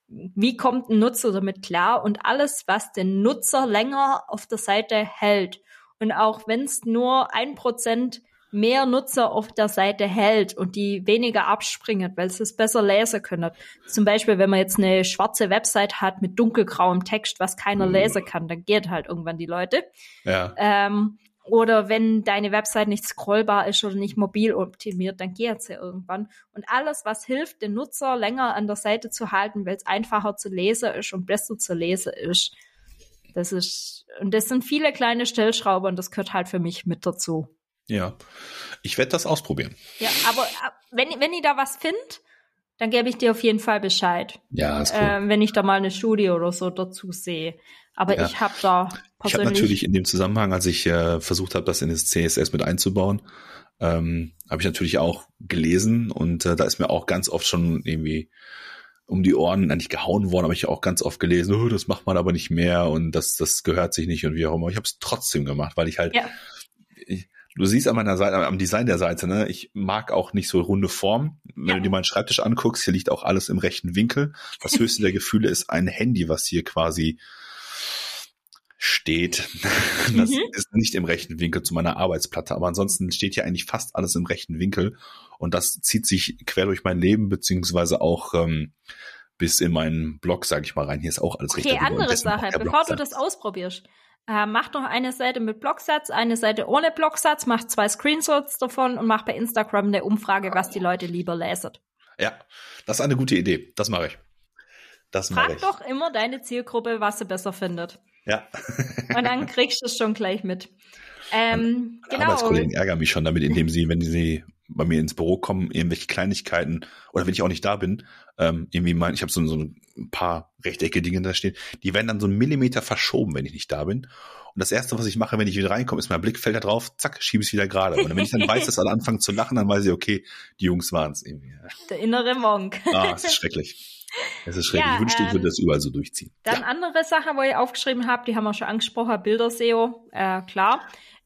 Wie kommt ein Nutzer damit klar? Und alles, was den Nutzer länger auf der Seite hält. Und auch wenn es nur ein Prozent mehr Nutzer auf der Seite hält und die weniger abspringen, weil sie es besser lesen können. Zum Beispiel, wenn man jetzt eine schwarze Website hat mit dunkelgrauem Text, was keiner mhm. lesen kann, dann geht halt irgendwann die Leute. Ja. Ähm, oder wenn deine Website nicht scrollbar ist oder nicht mobil optimiert, dann geht sie irgendwann. Und alles, was hilft, den Nutzer länger an der Seite zu halten, weil es einfacher zu lesen ist und besser zu lesen ist. Das ist, und das sind viele kleine Stellschrauber und das gehört halt für mich mit dazu. Ja, ich werde das ausprobieren. Ja, aber wenn, wenn ihr da was findet, dann gebe ich dir auf jeden Fall Bescheid. Ja, ist cool. Äh, wenn ich da mal eine Studie oder so dazu sehe. Aber ja. ich habe da ich habe natürlich in dem Zusammenhang, als ich äh, versucht habe, das in das CSS mit einzubauen, ähm, habe ich natürlich auch gelesen und äh, da ist mir auch ganz oft schon irgendwie um die Ohren eigentlich gehauen worden, habe ich auch ganz oft gelesen, oh, das macht man aber nicht mehr und das, das gehört sich nicht und wie auch immer. Ich habe es trotzdem gemacht, weil ich halt, ja. ich, du siehst an meiner Seite, am Design der Seite, ne, ich mag auch nicht so runde Formen. Wenn ja. du dir meinen Schreibtisch anguckst, hier liegt auch alles im rechten Winkel. Das <laughs> höchste der Gefühle ist ein Handy, was hier quasi steht. <laughs> Das mhm. ist nicht im rechten Winkel zu meiner Arbeitsplatte, aber ansonsten steht hier eigentlich fast alles im rechten Winkel und das zieht sich quer durch mein Leben beziehungsweise auch ähm, bis in meinen Blog, sage ich mal, rein. Hier ist auch alles okay, Winkel. Okay, andere Sache, bevor du das ausprobierst. Äh, mach doch eine Seite mit Blocksatz, eine Seite ohne Blocksatz, mach zwei Screenshots davon und mach bei Instagram eine Umfrage, was die Leute lieber lesen. Ja, das ist eine gute Idee. Das mache ich. Das Frag ich. doch immer deine Zielgruppe, was sie besser findet. Ja. Und dann kriegst du es schon gleich mit. Ähm, genau. Arbeitskollegen ärgern mich schon damit, indem sie, wenn sie bei mir ins Büro kommen, irgendwelche Kleinigkeiten oder wenn ich auch nicht da bin, ähm, irgendwie mein, ich habe so, so ein paar rechtecke Dinge da stehen, die werden dann so einen Millimeter verschoben, wenn ich nicht da bin. Und das erste, was ich mache, wenn ich wieder reinkomme, ist mein Blick fällt da drauf, zack, schiebe es wieder gerade. Und wenn ich dann weiß, dass alle anfangen zu lachen, dann weiß ich, okay, die Jungs waren es irgendwie. Der innere Monk. Ah, es ist schrecklich. Es ist schrecklich. Ja, ich wünschte, ähm, ich würde das überall so durchziehen. Dann ja. andere Sache, wo ich aufgeschrieben habe, die haben wir schon angesprochen, Bilder-SEO, äh, klar.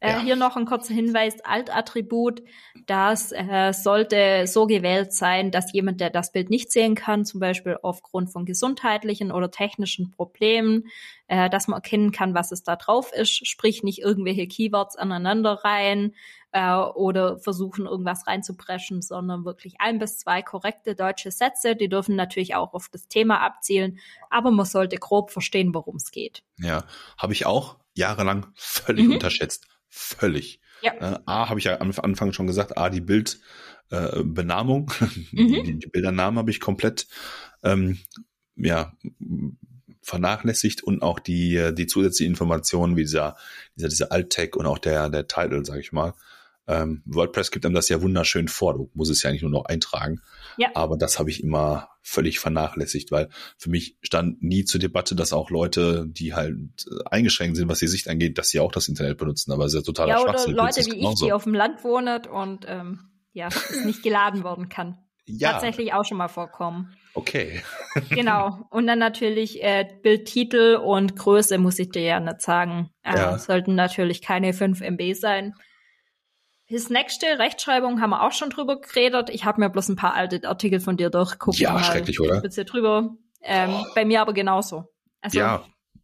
Äh, ja. Hier noch ein kurzer Hinweis, Alt-Attribut, das äh, sollte so gewählt sein, dass jemand, der das Bild nicht sehen kann, zum Beispiel aufgrund von gesundheitlichen oder technischen Problemen, äh, dass man erkennen kann, was es da drauf ist, sprich nicht irgendwelche Keywords aneinander rein äh, oder versuchen irgendwas reinzupreschen, sondern wirklich ein bis zwei korrekte deutsche Sätze, die dürfen natürlich auch auf das Thema abzielen, aber man sollte grob verstehen, worum es geht. Ja, habe ich auch jahrelang völlig mhm. unterschätzt völlig. Ja. Äh, A, habe ich ja am Anfang schon gesagt, A, die Bildbenamung, äh, <laughs> mhm. die, die Bildernamen habe ich komplett ähm, ja, vernachlässigt und auch die, die zusätzliche Informationen wie dieser, dieser, dieser Alt-Tag und auch der, der Title, sage ich mal. Ähm, WordPress gibt einem das ja wunderschön vor. Du musst es ja eigentlich nur noch eintragen. Ja. Aber das habe ich immer völlig vernachlässigt, weil für mich stand nie zur Debatte, dass auch Leute, die halt eingeschränkt sind, was die Sicht angeht, dass sie auch das Internet benutzen. Aber es ist ja totaler ja, oder Schwachsinn. Leute wie ich, die auf dem Land wohnen und ähm, ja, nicht geladen worden kann. <laughs> Ja. Tatsächlich auch schon mal vorkommen. Okay. <laughs> genau. Und dann natürlich äh, Bildtitel und Größe muss ich dir ja nicht sagen. Äh, ja. Sollten natürlich keine 5 MB sein. Das nächste Rechtschreibung haben wir auch schon drüber geredet. Ich habe mir bloß ein paar alte Artikel von dir durchgeguckt. Ja, schrecklich, oder? Bisschen drüber. Ähm, oh. Bei mir aber genauso. Also, ja,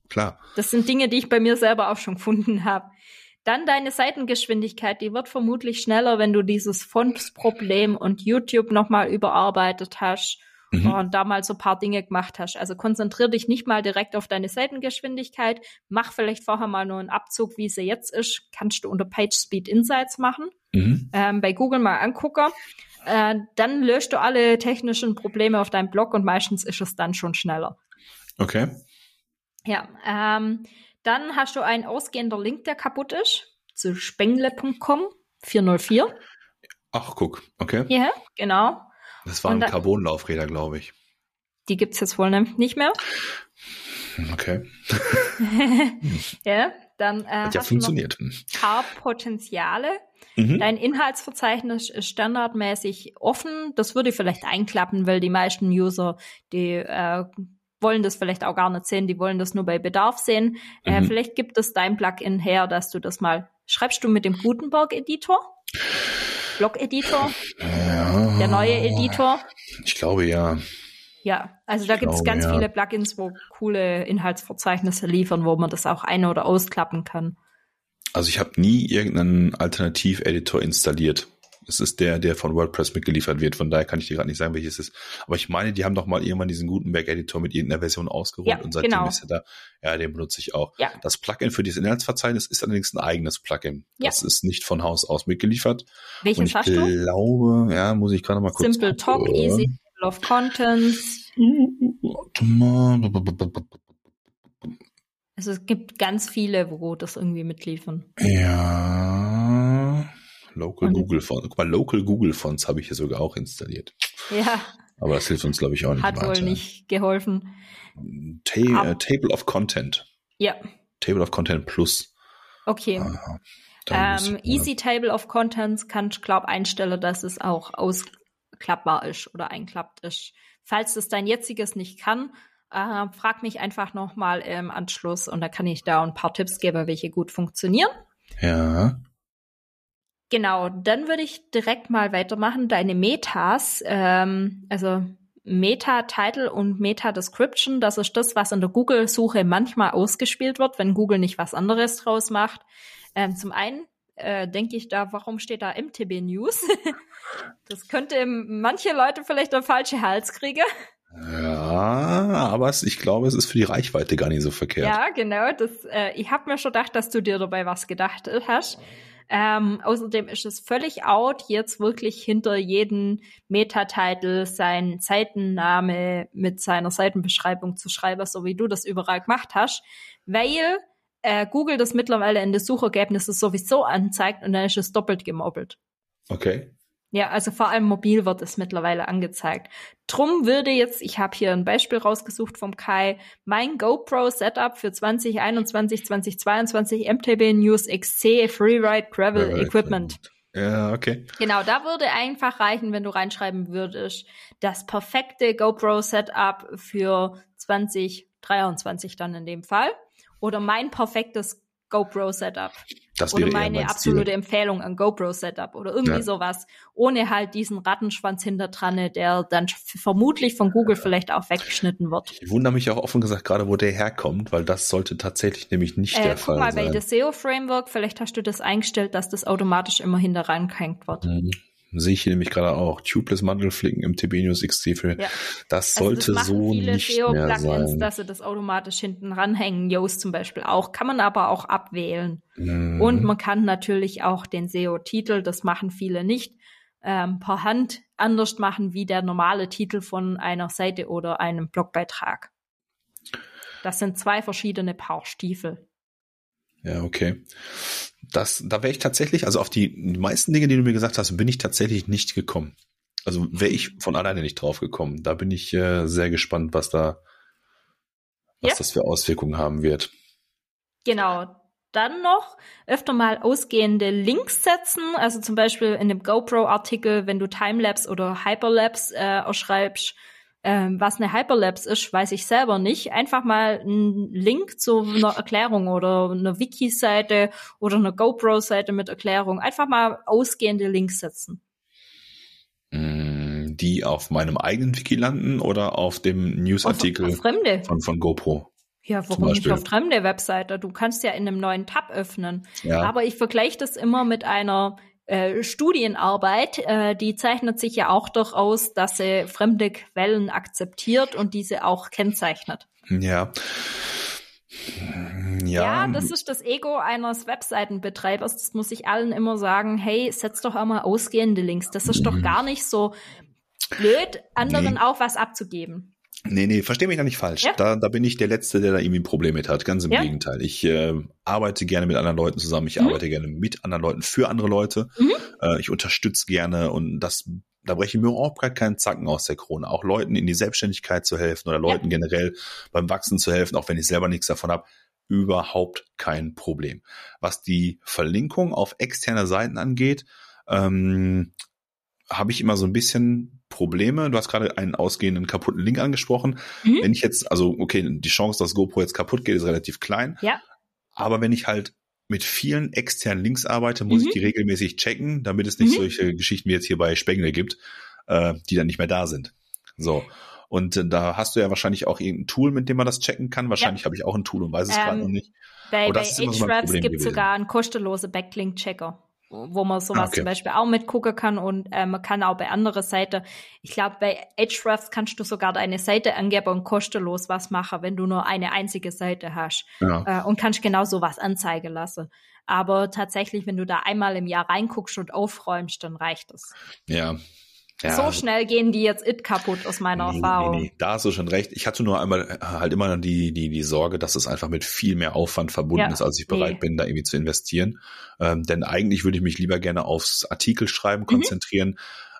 klar. Das sind Dinge, die ich bei mir selber auch schon gefunden habe. Dann deine Seitengeschwindigkeit, die wird vermutlich schneller, wenn du dieses Fonts-Problem und YouTube nochmal überarbeitet hast mhm. und da mal so paar Dinge gemacht hast. Also konzentrier dich nicht mal direkt auf deine Seitengeschwindigkeit. Mach vielleicht vorher mal nur einen Abzug, wie sie jetzt ist. Kannst du unter PageSpeed Insights machen. Mhm. Ähm, bei Google mal angucken. Äh, dann löscht du alle technischen Probleme auf deinem Blog und meistens ist es dann schon schneller. Okay. Ja, ähm, dann hast du einen ausgehender Link, der kaputt ist, zu spengle.com 404. Ach, guck, okay. Ja, genau. Das waren Carbonlaufräder, glaube ich. Die gibt's jetzt wohl nicht mehr. Okay. <laughs> ja, dann äh, Hat ja funktioniert. Farbpotenziale. Mhm. Dein Inhaltsverzeichnis ist standardmäßig offen. Das würde vielleicht einklappen, weil die meisten User, die äh, wollen das vielleicht auch gar nicht sehen, die wollen das nur bei Bedarf sehen. Äh, mhm. Äh, vielleicht gibt es dein Plugin her, dass du das mal schreibst du mit dem Gutenberg-Editor? Blog-Editor? Ja. Der neue Editor? Ich glaube ja. Ja, also da gibt es ganz ja. viele Plugins, wo coole Inhaltsverzeichnisse liefern, wo man das auch ein- oder ausklappen kann. Also ich habe nie irgendeinen Alternativ-Editor installiert. Es ist der, der von WordPress mitgeliefert wird. Von daher kann ich dir gerade nicht sagen, welches es ist. Aber ich meine, die haben doch mal irgendwann diesen Gutenberg-Editor mit irgendeiner Version ausgerollt ja, und seitdem genau. ist er da. Ja, den benutze ich auch. Ja. Das Plugin für dieses Inhaltsverzeichnis ist allerdings ein eigenes Plugin. Ja. Das ist nicht von Haus aus mitgeliefert. Welchen hast du? Ich glaube, ja, muss ich gerade mal kurz. Simple Talk, Easy, Table of Contents. Also es gibt ganz viele, wo das irgendwie mitliefern. Ja. Local und Google Fonts. Guck mal, Local Google Fonts habe ich hier sogar auch installiert. Ja. Aber das hilft uns, glaube ich, auch nicht Hat weiter. wohl nicht geholfen. Ta uh, Table of Content. Ja. Table of Content Plus. Okay. Ah, ähm, Easy Table of Contents kann ich glaube einstellen, dass es auch ausklappbar ist oder einklappt ist. Falls das dein jetziges nicht kann, äh, frag mich einfach nochmal im Anschluss und da kann ich da ein paar Tipps geben, welche gut funktionieren. Ja. Genau, dann würde ich direkt mal weitermachen. Deine Metas, ähm, also Meta-Title und Meta-Description, das ist das, was in der Google-Suche manchmal ausgespielt wird, wenn Google nicht was anderes draus macht. Ähm, zum einen äh, denke ich da, warum steht da MTB News? <laughs> das könnte manche Leute vielleicht der falsche Hals kriegen. Ja, aber es, ich glaube, es ist für die Reichweite gar nicht so verkehrt. Ja, genau. Das, äh, ich habe mir schon gedacht, dass du dir dabei was gedacht hast. Ähm, außerdem ist es völlig out, jetzt wirklich hinter jeden Metatitel sein Seitenname mit seiner Seitenbeschreibung zu schreiben, so wie du das überall gemacht hast, weil äh, Google das mittlerweile in den Suchergebnissen sowieso anzeigt und dann ist es doppelt gemobbelt. Okay. Ja, also vor allem mobil wird es mittlerweile angezeigt. Drum würde jetzt, ich habe hier ein Beispiel rausgesucht vom Kai, mein GoPro Setup für 2021, 2022 MTB News XC Freeride Gravel right, Equipment. Ja, okay. Genau, da würde einfach reichen, wenn du reinschreiben würdest, das perfekte GoPro Setup für 2023 dann in dem Fall. Oder mein perfektes GoPro Setup. Das oder meine absolute Ziel. Empfehlung an GoPro Setup oder irgendwie ja. sowas, ohne halt diesen Rattenschwanz hinter dran, der dann vermutlich von Google vielleicht auch weggeschnitten wird. Ich wundere mich auch offen gesagt gerade, wo der herkommt, weil das sollte tatsächlich nämlich nicht äh, der Fall sein. Guck mal bei der SEO Framework, vielleicht hast du das eingestellt, dass das automatisch immer hinter reingehängt wird. Mhm. Sehe ich hier nämlich gerade auch. Tubeless Mandelflicken im TB News XC für. Ja. Das sollte also das so viele nicht SEO mehr sein. dass sie das automatisch hinten ranhängen. Yoast zum Beispiel auch. Kann man aber auch abwählen. Mhm. Und man kann natürlich auch den SEO-Titel, das machen viele nicht, ähm, per Hand anders machen wie der normale Titel von einer Seite oder einem Blogbeitrag. Das sind zwei verschiedene Paar Stiefel. Ja, okay. Das, da wäre ich tatsächlich, also auf die meisten Dinge, die du mir gesagt hast, bin ich tatsächlich nicht gekommen. Also wäre ich von alleine nicht drauf gekommen. Da bin ich äh, sehr gespannt, was da, was ja. das für Auswirkungen haben wird. Genau. Dann noch öfter mal ausgehende Links setzen. Also zum Beispiel in dem GoPro-Artikel, wenn du Timelapse oder Hyperlapse äh, erschreibst, ähm, was eine Hyperlapse ist, weiß ich selber nicht. Einfach mal einen Link zu einer Erklärung oder einer Wiki-Seite oder einer GoPro-Seite mit Erklärung. Einfach mal ausgehende Links setzen. Mm, die auf meinem eigenen Wiki landen oder auf dem Newsartikel von, von GoPro? Ja, warum nicht auf fremde Webseite? Du kannst ja in einem neuen Tab öffnen. Ja. Aber ich vergleiche das immer mit einer äh, Studienarbeit, äh, die zeichnet sich ja auch doch aus, dass sie fremde Quellen akzeptiert und diese auch kennzeichnet. Ja. Ja. ja, das ist das Ego eines Webseitenbetreibers. Das muss ich allen immer sagen. Hey, setz doch einmal ausgehende Links. Das ist doch mhm. gar nicht so blöd, anderen nee. auch was abzugeben. Nee, nee, versteh mich da nicht falsch. Ja? Da, da bin ich der Letzte, der da irgendwie ein Problem mit hat. Ganz im ja? Gegenteil. Ich äh, arbeite gerne mit anderen Leuten zusammen. Ich mhm. arbeite gerne mit anderen Leuten für andere Leute. Mhm. Äh, ich unterstütze gerne und das, da breche ich mir überhaupt gar keinen Zacken aus der Krone. Auch Leuten in die Selbstständigkeit zu helfen oder Leuten ja. generell beim Wachsen zu helfen, auch wenn ich selber nichts davon habe. Überhaupt kein Problem. Was die Verlinkung auf externe Seiten angeht, ähm, habe ich immer so ein bisschen Probleme. Du hast gerade einen ausgehenden kaputten Link angesprochen. Mhm. Wenn ich jetzt, also okay, die Chance, dass GoPro jetzt kaputt geht, ist relativ klein. Ja. Aber wenn ich halt mit vielen externen Links arbeite, muss mhm. ich die regelmäßig checken, damit es nicht mhm. solche Geschichten wie jetzt hier bei Spengler gibt, äh, die dann nicht mehr da sind. So. Und äh, da hast du ja wahrscheinlich auch irgendein Tool, mit dem man das checken kann. Wahrscheinlich ja. habe ich auch ein Tool und weiß es ähm, gerade noch nicht. Bei, bei Ahrefs gibt es sogar einen kostenlosen Backlink-Checker wo man sowas okay. zum Beispiel auch mitgucken kann und äh, man kann auch bei anderer Seite, ich glaube bei Ahrefs kannst du sogar deine Seite angeben und kostenlos was machen, wenn du nur eine einzige Seite hast ja. äh, und kannst genau sowas anzeigen lassen. Aber tatsächlich, wenn du da einmal im Jahr reinguckst und aufräumst, dann reicht es. Ja, ja, so schnell gehen die jetzt it kaputt aus meiner nee, Erfahrung. Nee, nee, da hast du schon recht. Ich hatte nur einmal äh, halt immer die, die, die Sorge, dass es einfach mit viel mehr Aufwand verbunden ja, ist, als ich bereit bin, da irgendwie zu investieren. Ähm, denn eigentlich würde ich mich lieber gerne aufs Artikelschreiben mhm. konzentrieren. Mhm.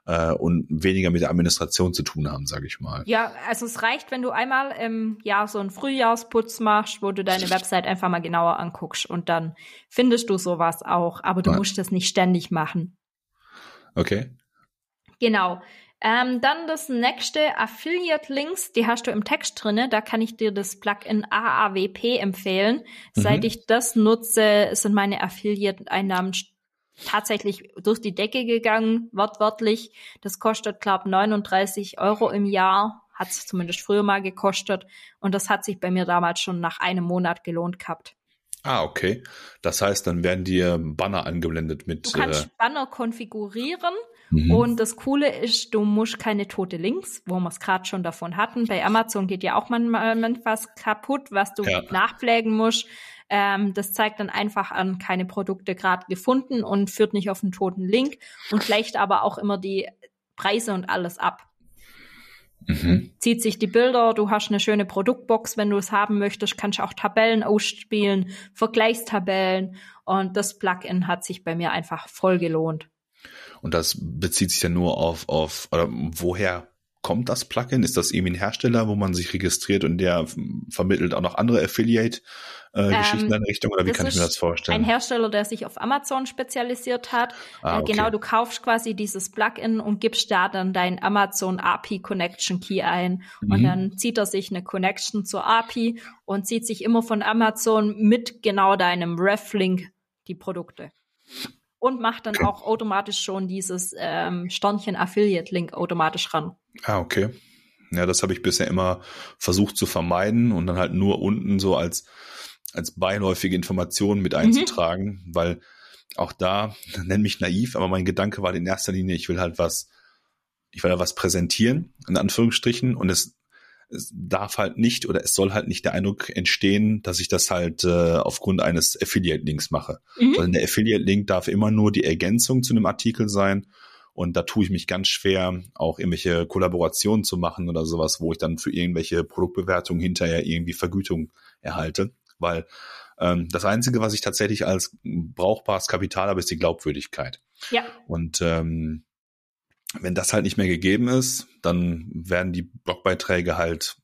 Äh, und weniger mit der Administration zu tun haben, sage ich mal. Ja, also es reicht, wenn du einmal im Jahr so einen Frühjahrsputz machst, wo du deine Website einfach mal genauer anguckst und dann findest du sowas auch, aber du ja. musst das nicht ständig machen. Okay. Genau. Ähm, dann das nächste Affiliate Links, die hast du im Text drinne. Da kann ich dir das Plugin AAWP empfehlen. Mhm. Seit ich das nutze, sind meine Affiliate-Einnahmen tatsächlich durch die Decke gegangen, wortwörtlich. Das kostet, glaube 39 Euro im Jahr. Hat es zumindest früher mal gekostet. Und das hat sich bei mir damals schon nach einem Monat gelohnt gehabt. Ah, okay. Das heißt, dann werden dir Banner angeblendet mit. Du kannst äh, Banner konfigurieren Mhm. Und das Coole ist, du musst keine tote Links, wo wir es gerade schon davon hatten. Bei Amazon geht ja auch manchmal was kaputt, was du ja. nachpflegen musst. Ähm, das zeigt dann einfach an, keine Produkte gerade gefunden und führt nicht auf einen toten Link und gleicht aber auch immer die Preise und alles ab. Mhm. Zieht sich die Bilder, du hast eine schöne Produktbox, wenn du es haben möchtest, kannst auch Tabellen ausspielen, Vergleichstabellen und das Plugin hat sich bei mir einfach voll gelohnt. Und das bezieht sich dann nur auf, auf oder woher kommt das Plugin? Ist das irgendwie ein Hersteller, wo man sich registriert und der vermittelt auch noch andere Affiliate-Geschichten äh, ähm, in Richtung? Oder wie kann ich mir das vorstellen? Ein Hersteller, der sich auf Amazon spezialisiert hat. Ah, äh, okay. Genau, du kaufst quasi dieses Plugin und gibst da dann dein Amazon API Connection Key ein. Mhm. Und dann zieht er sich eine Connection zur API und zieht sich immer von Amazon mit genau deinem Reflink die Produkte und macht dann auch automatisch schon dieses ähm, Sternchen Affiliate Link automatisch ran. Ah, okay. Ja, das habe ich bisher immer versucht zu vermeiden und dann halt nur unten so als als beiläufige Informationen mit mhm. einzutragen, mhm. weil auch da, <laughs> nenn mich naiv, aber mein Gedanke war in erster Linie, ich will halt was, ich will da was präsentieren, in Anführungsstrichen, und es es darf halt nicht oder es soll halt nicht der Eindruck entstehen, dass ich das halt äh, aufgrund eines Affiliate-Links mache. Mhm. Sondern der Affiliate-Link darf immer nur die Ergänzung zu einem Artikel sein. Und da tue ich mich ganz schwer, auch irgendwelche Kollaborationen zu machen oder sowas, wo ich dann für irgendwelche Produktbewertungen hinterher irgendwie Vergütung erhalte. weil ähm, das Einzige, was ich tatsächlich als brauchbares Kapital habe, ist die Glaubwürdigkeit. Ja. Und ähm, wenn das halt nicht mehr gegeben ist, dann werden die Blogbeiträge halt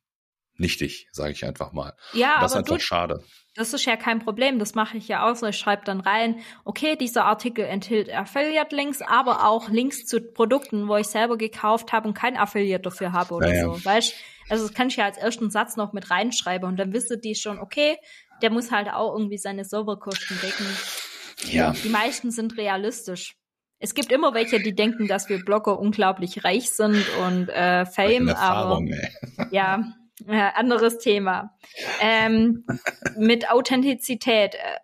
nichtig, sage ich einfach mal. Ja, das aber ist einfach schade. Das ist ja kein Problem, das mache ich ja auch so. Ich schreibe dann rein, okay, dieser Artikel enthält Affiliate-Links, aber auch Links zu Produkten, wo ich selber gekauft habe und kein Affiliate dafür habe oder Ja, ja. so. Weißt Also das kann ich ja als ersten Satz noch mit reinschreiben und dann wissen die schon, okay, der muss halt auch irgendwie seine Serverkosten decken. Ja. Die meisten sind realistisch. Es gibt immer welche, die denken, dass wir Blogger unglaublich reich sind und äh, Fame, aber ey. <laughs> ja, äh, anderes Thema. Ähm, mit Authentizität. Äh,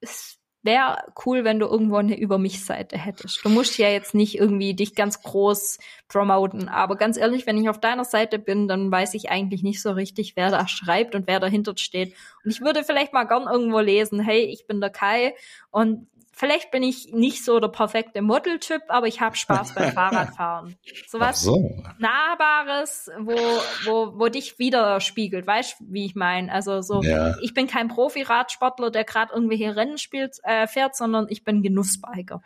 es wäre cool, wenn du irgendwo eine Über mich-Seite hättest. Du musst ja jetzt nicht irgendwie dich ganz groß promoten, aber ganz ehrlich, wenn ich auf deiner Seite bin, dann weiß ich eigentlich nicht so richtig, wer da schreibt und wer dahinter steht. Und ich würde vielleicht mal gern irgendwo lesen, hey, ich bin der Kai und vielleicht bin ich nicht so der perfekte Modeltyp, aber ich habe Spaß beim <laughs> Fahrradfahren. Sowas so. Nahbares, wo, wo, wo dich widerspiegelt, weißt du, wie ich meine? Also so, Ja. ich bin kein Profi-Radsportler, der gerade irgendwelche Rennen spielt, äh, fährt, sondern ich bin Genussbiker.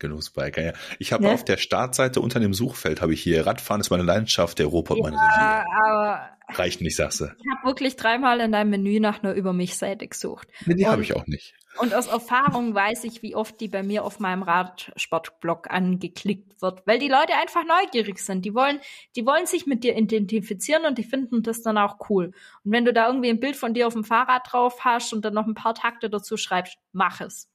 Genussbiker, ja. Ich habe Ne? auf der Startseite unter dem Suchfeld habe ich hier Radfahren ist meine Leidenschaft, der Ruhrpott meine Ja, Religion. aber Reicht nicht, sagst du. ich habe wirklich dreimal in deinem Menü nach einer Über mich-Seite gesucht. Nee, die habe ich auch nicht. Und aus Erfahrung weiß ich, wie oft die bei mir auf meinem Radsportblog angeklickt wird, weil die Leute einfach neugierig sind. Die wollen, die wollen sich mit dir identifizieren und die finden das dann auch cool. Und wenn du da irgendwie ein Bild von dir auf dem Fahrrad drauf hast und dann noch ein paar Takte dazu schreibst, mach es.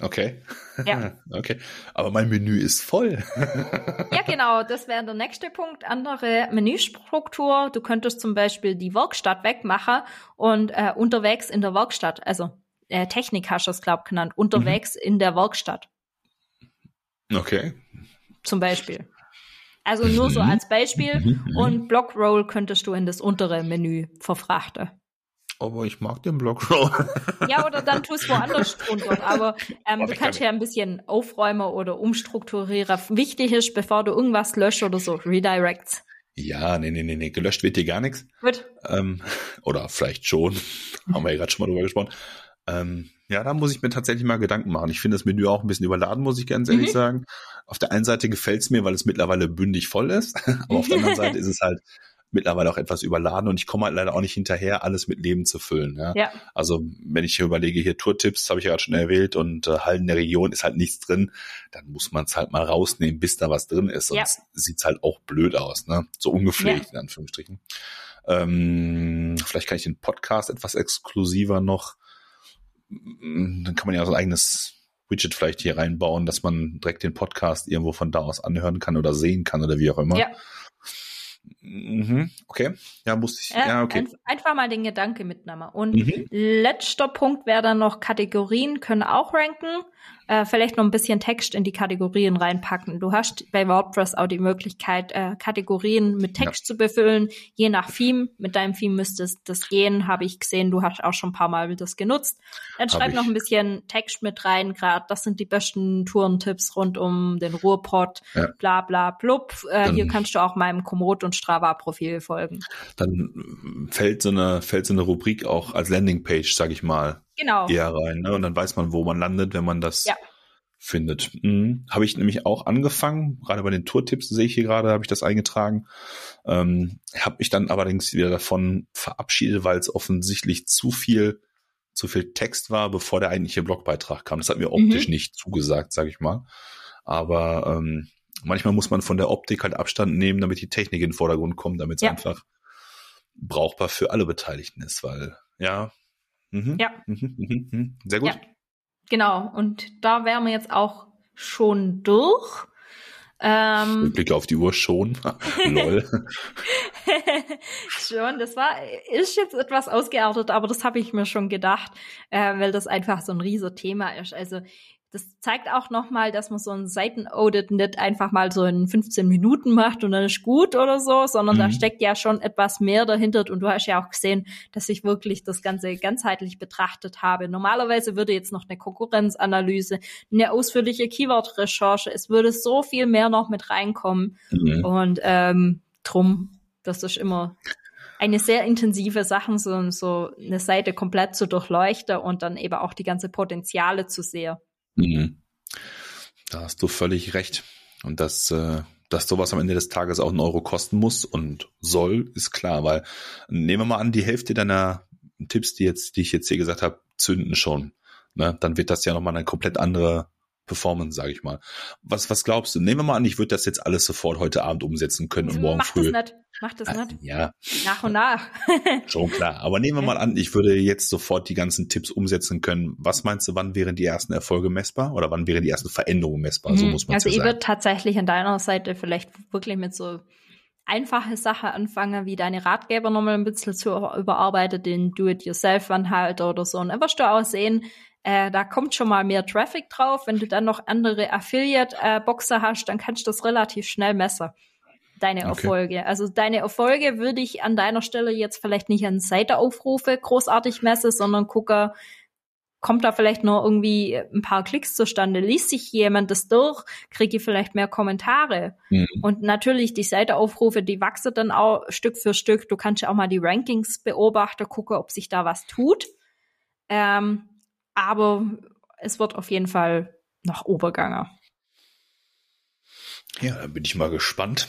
Okay. Ja. <laughs> Okay. Aber mein Menü ist voll. <laughs> Ja, genau, das wäre der nächste Punkt. Andere Menüstruktur. Du könntest zum Beispiel die Werkstatt wegmachen und äh, unterwegs in der Werkstatt, also äh, Technik hast du es, glaub genannt, unterwegs in der Werkstatt. Okay. zum Beispiel. Also nur so als Beispiel. Mhm. Und Blockroll könntest du in das untere Menü verfrachten. Aber ich mag den Blockroll. Ja, oder dann tust woanders drunter. Aber ähm, du kannst kann ja ein bisschen aufräumen oder umstrukturieren. Wichtig ist, bevor du irgendwas löscht oder so, Redirects. ja, nee, nee, nee, nee. Gelöscht wird hier gar nichts. Gut. Ähm, oder vielleicht schon. <laughs> Haben wir ja gerade schon mal drüber gesprochen. Ähm, ja, da muss ich mir tatsächlich mal Gedanken machen. Ich finde das Menü auch ein bisschen überladen, muss ich ganz ehrlich Mhm. sagen. Auf der einen Seite gefällt es mir, weil es mittlerweile bündig voll ist. <laughs> Aber auf der anderen <laughs> Seite ist es halt mittlerweile auch etwas überladen und ich komme halt leider auch nicht hinterher, alles mit Leben zu füllen. Ja? Ja. Also wenn ich hier überlege, hier Tourtipps habe ich ja gerade schon erwähnt und äh, Hallen der Region ist halt nichts drin, dann muss man es halt mal rausnehmen, bis da was drin ist. Ja. Sonst sieht's halt auch blöd aus, ne? So ungepflegt in Anführungsstrichen. Ähm, vielleicht kann ich den Podcast etwas exklusiver noch. Mm, Dann kann man ja so ein eigenes Widget vielleicht hier reinbauen, dass man direkt den Podcast irgendwo von da aus anhören kann oder sehen kann oder wie auch immer. Ja. Mhm. Okay. Ja, musste ich. Ja, okay. einf- Einfach mal den Gedanke mitnehmen. Und Mhm. letzter Punkt wäre dann noch Kategorien können auch ranken. Äh, vielleicht noch ein bisschen Text in die Kategorien reinpacken. Du hast bei WordPress auch die Möglichkeit, äh, Kategorien mit Text zu befüllen, je nach Theme. Mit deinem Theme müsste es das gehen, habe ich gesehen. Du hast auch schon ein paar Mal das genutzt. Dann schreib noch ein bisschen Text mit rein. Gerade das sind die besten Tourentipps rund um den Ruhrpott. Ja. Bla bla blub. Äh, hier kannst du auch meinem Komoot und Strava-Profil folgen. Dann fällt so eine, fällt so eine Rubrik auch als Landingpage, sag ich mal, Genau. eher rein. Ne? Und dann weiß man, wo man landet, wenn man das Ja. findet. Mhm. Habe ich nämlich auch angefangen, gerade bei den Tourtipps sehe ich hier gerade, habe ich das eingetragen. Ähm, habe mich dann allerdings wieder davon verabschiedet, weil es offensichtlich zu viel zu viel Text war, bevor der eigentliche Blogbeitrag kam. Das hat mir optisch Mhm. nicht zugesagt, sage ich mal. Aber ähm, manchmal muss man von der Optik halt Abstand nehmen, damit die Technik in den Vordergrund kommt, damit es Ja. einfach brauchbar für alle Beteiligten ist, weil ja. Mhm, Ja. Mhm, mhm, mhm. Sehr gut. Ja. Genau, und da wären wir jetzt auch schon durch. Ähm, Mit Blick auf die Uhr schon. <laughs> Lol. <laughs> schon, das war, ist jetzt etwas ausgeartet, aber das habe ich mir schon gedacht, äh, weil das einfach so ein riesiges Thema ist. Also das zeigt auch nochmal, dass man so ein Seitenaudit nicht einfach mal so in 15 Minuten macht und dann ist gut oder so, sondern da Mhm. steckt ja schon etwas mehr dahinter und du hast ja auch gesehen, dass ich wirklich das Ganze ganzheitlich betrachtet habe. Normalerweise würde jetzt noch eine Konkurrenzanalyse, eine ausführliche Keyword-Recherche, es würde so viel mehr noch mit reinkommen Mhm. und ähm, drum, das ist immer eine sehr intensive Sache, so, so eine Seite komplett zu durchleuchten und dann eben auch die ganze Potenziale zu sehen. Mhm. Da hast du völlig recht. Und das, äh, dass sowas am Ende des Tages auch einen Euro kosten muss und soll, ist klar, weil nehmen wir mal an, die Hälfte deiner Tipps, die jetzt, die ich jetzt hier gesagt habe, zünden schon. Ne? Dann wird das ja nochmal eine komplett andere Performance, sage ich mal. Was, was glaubst du? Nehmen wir mal an, ich würde das jetzt alles sofort heute Abend umsetzen können und morgen Mach früh. Das nicht. Mach das ah, nicht. Ja. Nach und nach. <laughs> Schon klar. Aber nehmen wir mal an, ich würde jetzt sofort die ganzen Tipps umsetzen können. Was meinst du, wann wären die ersten Erfolge messbar oder wann wären die ersten Veränderungen messbar? So mhm. muss man Also ich sagen. würde tatsächlich an deiner Seite vielleicht wirklich mit so einfache Sache anfangen, wie deine Ratgeber nochmal ein bisschen zu überarbeiten, den Do-it-yourself-Anhalter oder so. Und dann wirst du auch sehen, äh, da kommt schon mal mehr Traffic drauf. Wenn du dann noch andere Affiliate-Boxer hast, dann kannst du das relativ schnell messen. Deine okay. Erfolge. Also deine Erfolge würde ich an deiner Stelle jetzt vielleicht nicht an Seiteaufrufe großartig messen, sondern gucke, kommt da vielleicht noch irgendwie ein paar Klicks zustande? Liest sich jemand das durch? Kriege ich vielleicht mehr Kommentare? Mhm. Und natürlich, die Seiteaufrufe, die wachsen dann auch Stück für Stück. Du kannst ja auch mal die Rankings beobachten, gucken, ob sich da was tut. Ähm, aber es wird auf jeden Fall nach Oberganger. Ja, da bin ich mal gespannt.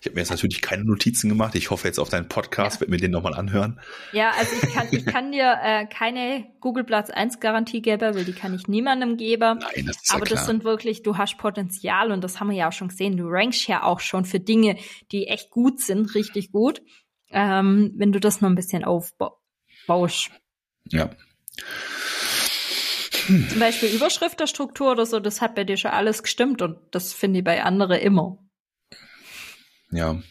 Ich habe mir jetzt natürlich keine Notizen gemacht. Ich hoffe jetzt auf deinen Podcast, ja. werde mir den nochmal anhören. Ja, also ich kann, ich kann dir äh, keine Google Platz 1 Garantie geben, weil die kann ich niemandem geben. Nein, das ist Aber ja das sind wirklich, du hast Potenzial und das haben wir ja auch schon gesehen. Du rankst ja auch schon für Dinge, die echt gut sind, richtig gut. Ähm, wenn du das noch ein bisschen aufbaust. Ja. Zum Beispiel Überschriftenstruktur oder so, das hat bei dir schon alles gestimmt und das finde ich bei anderen immer. Ja,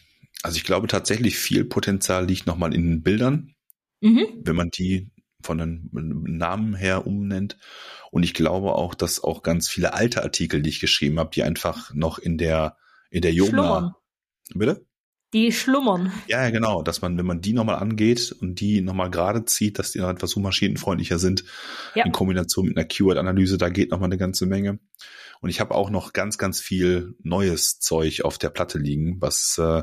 also ich glaube tatsächlich viel Potenzial liegt nochmal in den Bildern, mhm. wenn man die von den Namen her umnennt. Und ich glaube auch, dass auch ganz viele alte Artikel, die ich geschrieben habe, die einfach noch in der in der Yoma. Bitte? Die schlummern. Ja, genau, dass man, wenn man die nochmal angeht und die nochmal gerade zieht, dass die noch etwas suchmaschinenfreundlicher sind, ja. in Kombination mit einer Keyword-Analyse, da geht nochmal eine ganze Menge. Und ich habe auch noch ganz, ganz viel neues Zeug auf der Platte liegen, was, äh,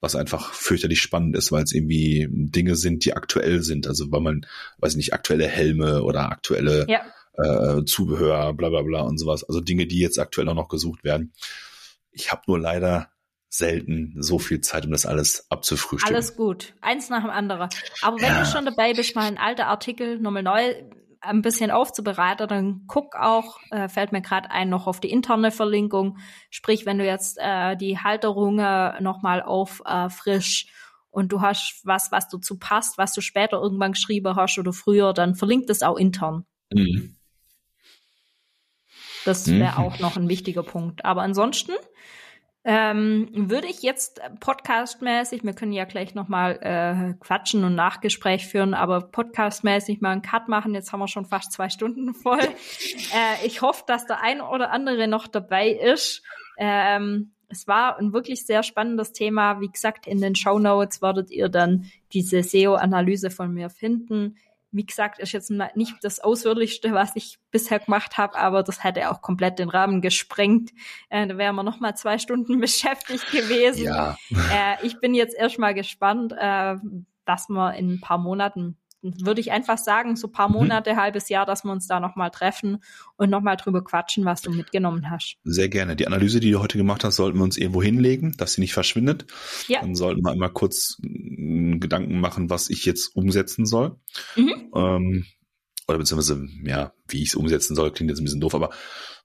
was einfach fürchterlich spannend ist, weil es irgendwie Dinge sind, die aktuell sind. Also weil man, weiß nicht, aktuelle Helme oder aktuelle ja. äh, Zubehör, bla bla bla und sowas. Also Dinge, die jetzt aktuell auch noch gesucht werden. Ich habe nur leider selten so viel Zeit, um das alles abzufrühstücken. Alles gut. Eins nach dem anderen. Aber wenn ja. du schon dabei bist, mal ein alter Artikel nochmal neu ein bisschen aufzubereiten, dann guck auch, äh, fällt mir gerade ein, noch auf die interne Verlinkung. Sprich, wenn du jetzt äh, die Halterungen nochmal auf äh, frisch und du hast was, was dazu passt, was du später irgendwann geschrieben hast oder früher, dann verlinkt es auch intern. Mhm. Das wäre mhm. auch noch ein wichtiger Punkt. Aber ansonsten ähm, würde ich jetzt podcastmäßig, wir können ja gleich nochmal äh, quatschen und Nachgespräch führen, aber podcastmäßig mal einen Cut machen. Jetzt haben wir schon fast zwei Stunden voll. <laughs> äh, ich hoffe, dass der ein oder andere noch dabei ist. Ähm, es war ein wirklich sehr spannendes Thema. Wie gesagt, in den Show Notes werdet ihr dann diese SEO-Analyse von mir finden wie gesagt, ist jetzt nicht das Ausführlichste, was ich bisher gemacht habe, aber das hätte auch komplett den Rahmen gesprengt. Äh, da wären wir noch mal zwei Stunden <laughs> beschäftigt gewesen. Ja. Äh, ich bin jetzt erstmal gespannt, äh, was wir in ein paar Monaten würde ich einfach sagen, so paar mhm. Monate, mhm. halbes Jahr, dass wir uns da nochmal treffen und nochmal drüber quatschen, was du mitgenommen hast. Sehr gerne. Die Analyse, die du heute gemacht hast, sollten wir uns irgendwo hinlegen, dass sie nicht verschwindet. Ja. Dann sollten wir einmal kurz Gedanken machen, was ich jetzt umsetzen soll. Mhm. Ähm, oder beziehungsweise, ja, wie ich es umsetzen soll, klingt jetzt ein bisschen doof, aber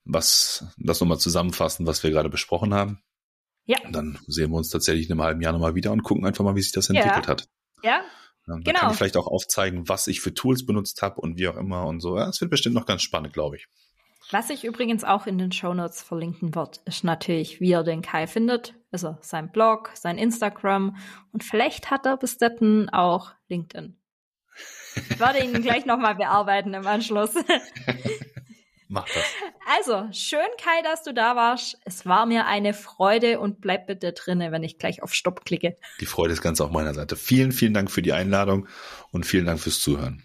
was, das nochmal zusammenfassen, was wir gerade besprochen haben. Ja. Und dann sehen wir uns tatsächlich in einem halben Jahr nochmal wieder und gucken einfach mal, wie sich das entwickelt ja. hat. Ja, dann genau. kann ich vielleicht auch aufzeigen, was ich für Tools benutzt habe und wie auch immer und so. Ja, es wird bestimmt noch ganz spannend, glaube ich. Was ich übrigens auch in den Show Notes verlinken wird, ist natürlich, wie ihr den Kai findet. Also sein Blog, sein Instagram und vielleicht hat er bis dahin auch LinkedIn. Ich werde ihn gleich nochmal bearbeiten im Anschluss. <laughs> Mach das. Also, schön, Kai, dass du da warst. Es war mir eine Freude und bleib bitte drinne, wenn ich gleich auf Stopp klicke. Die Freude ist ganz auf meiner Seite. Vielen, vielen Dank für die Einladung und vielen Dank fürs Zuhören.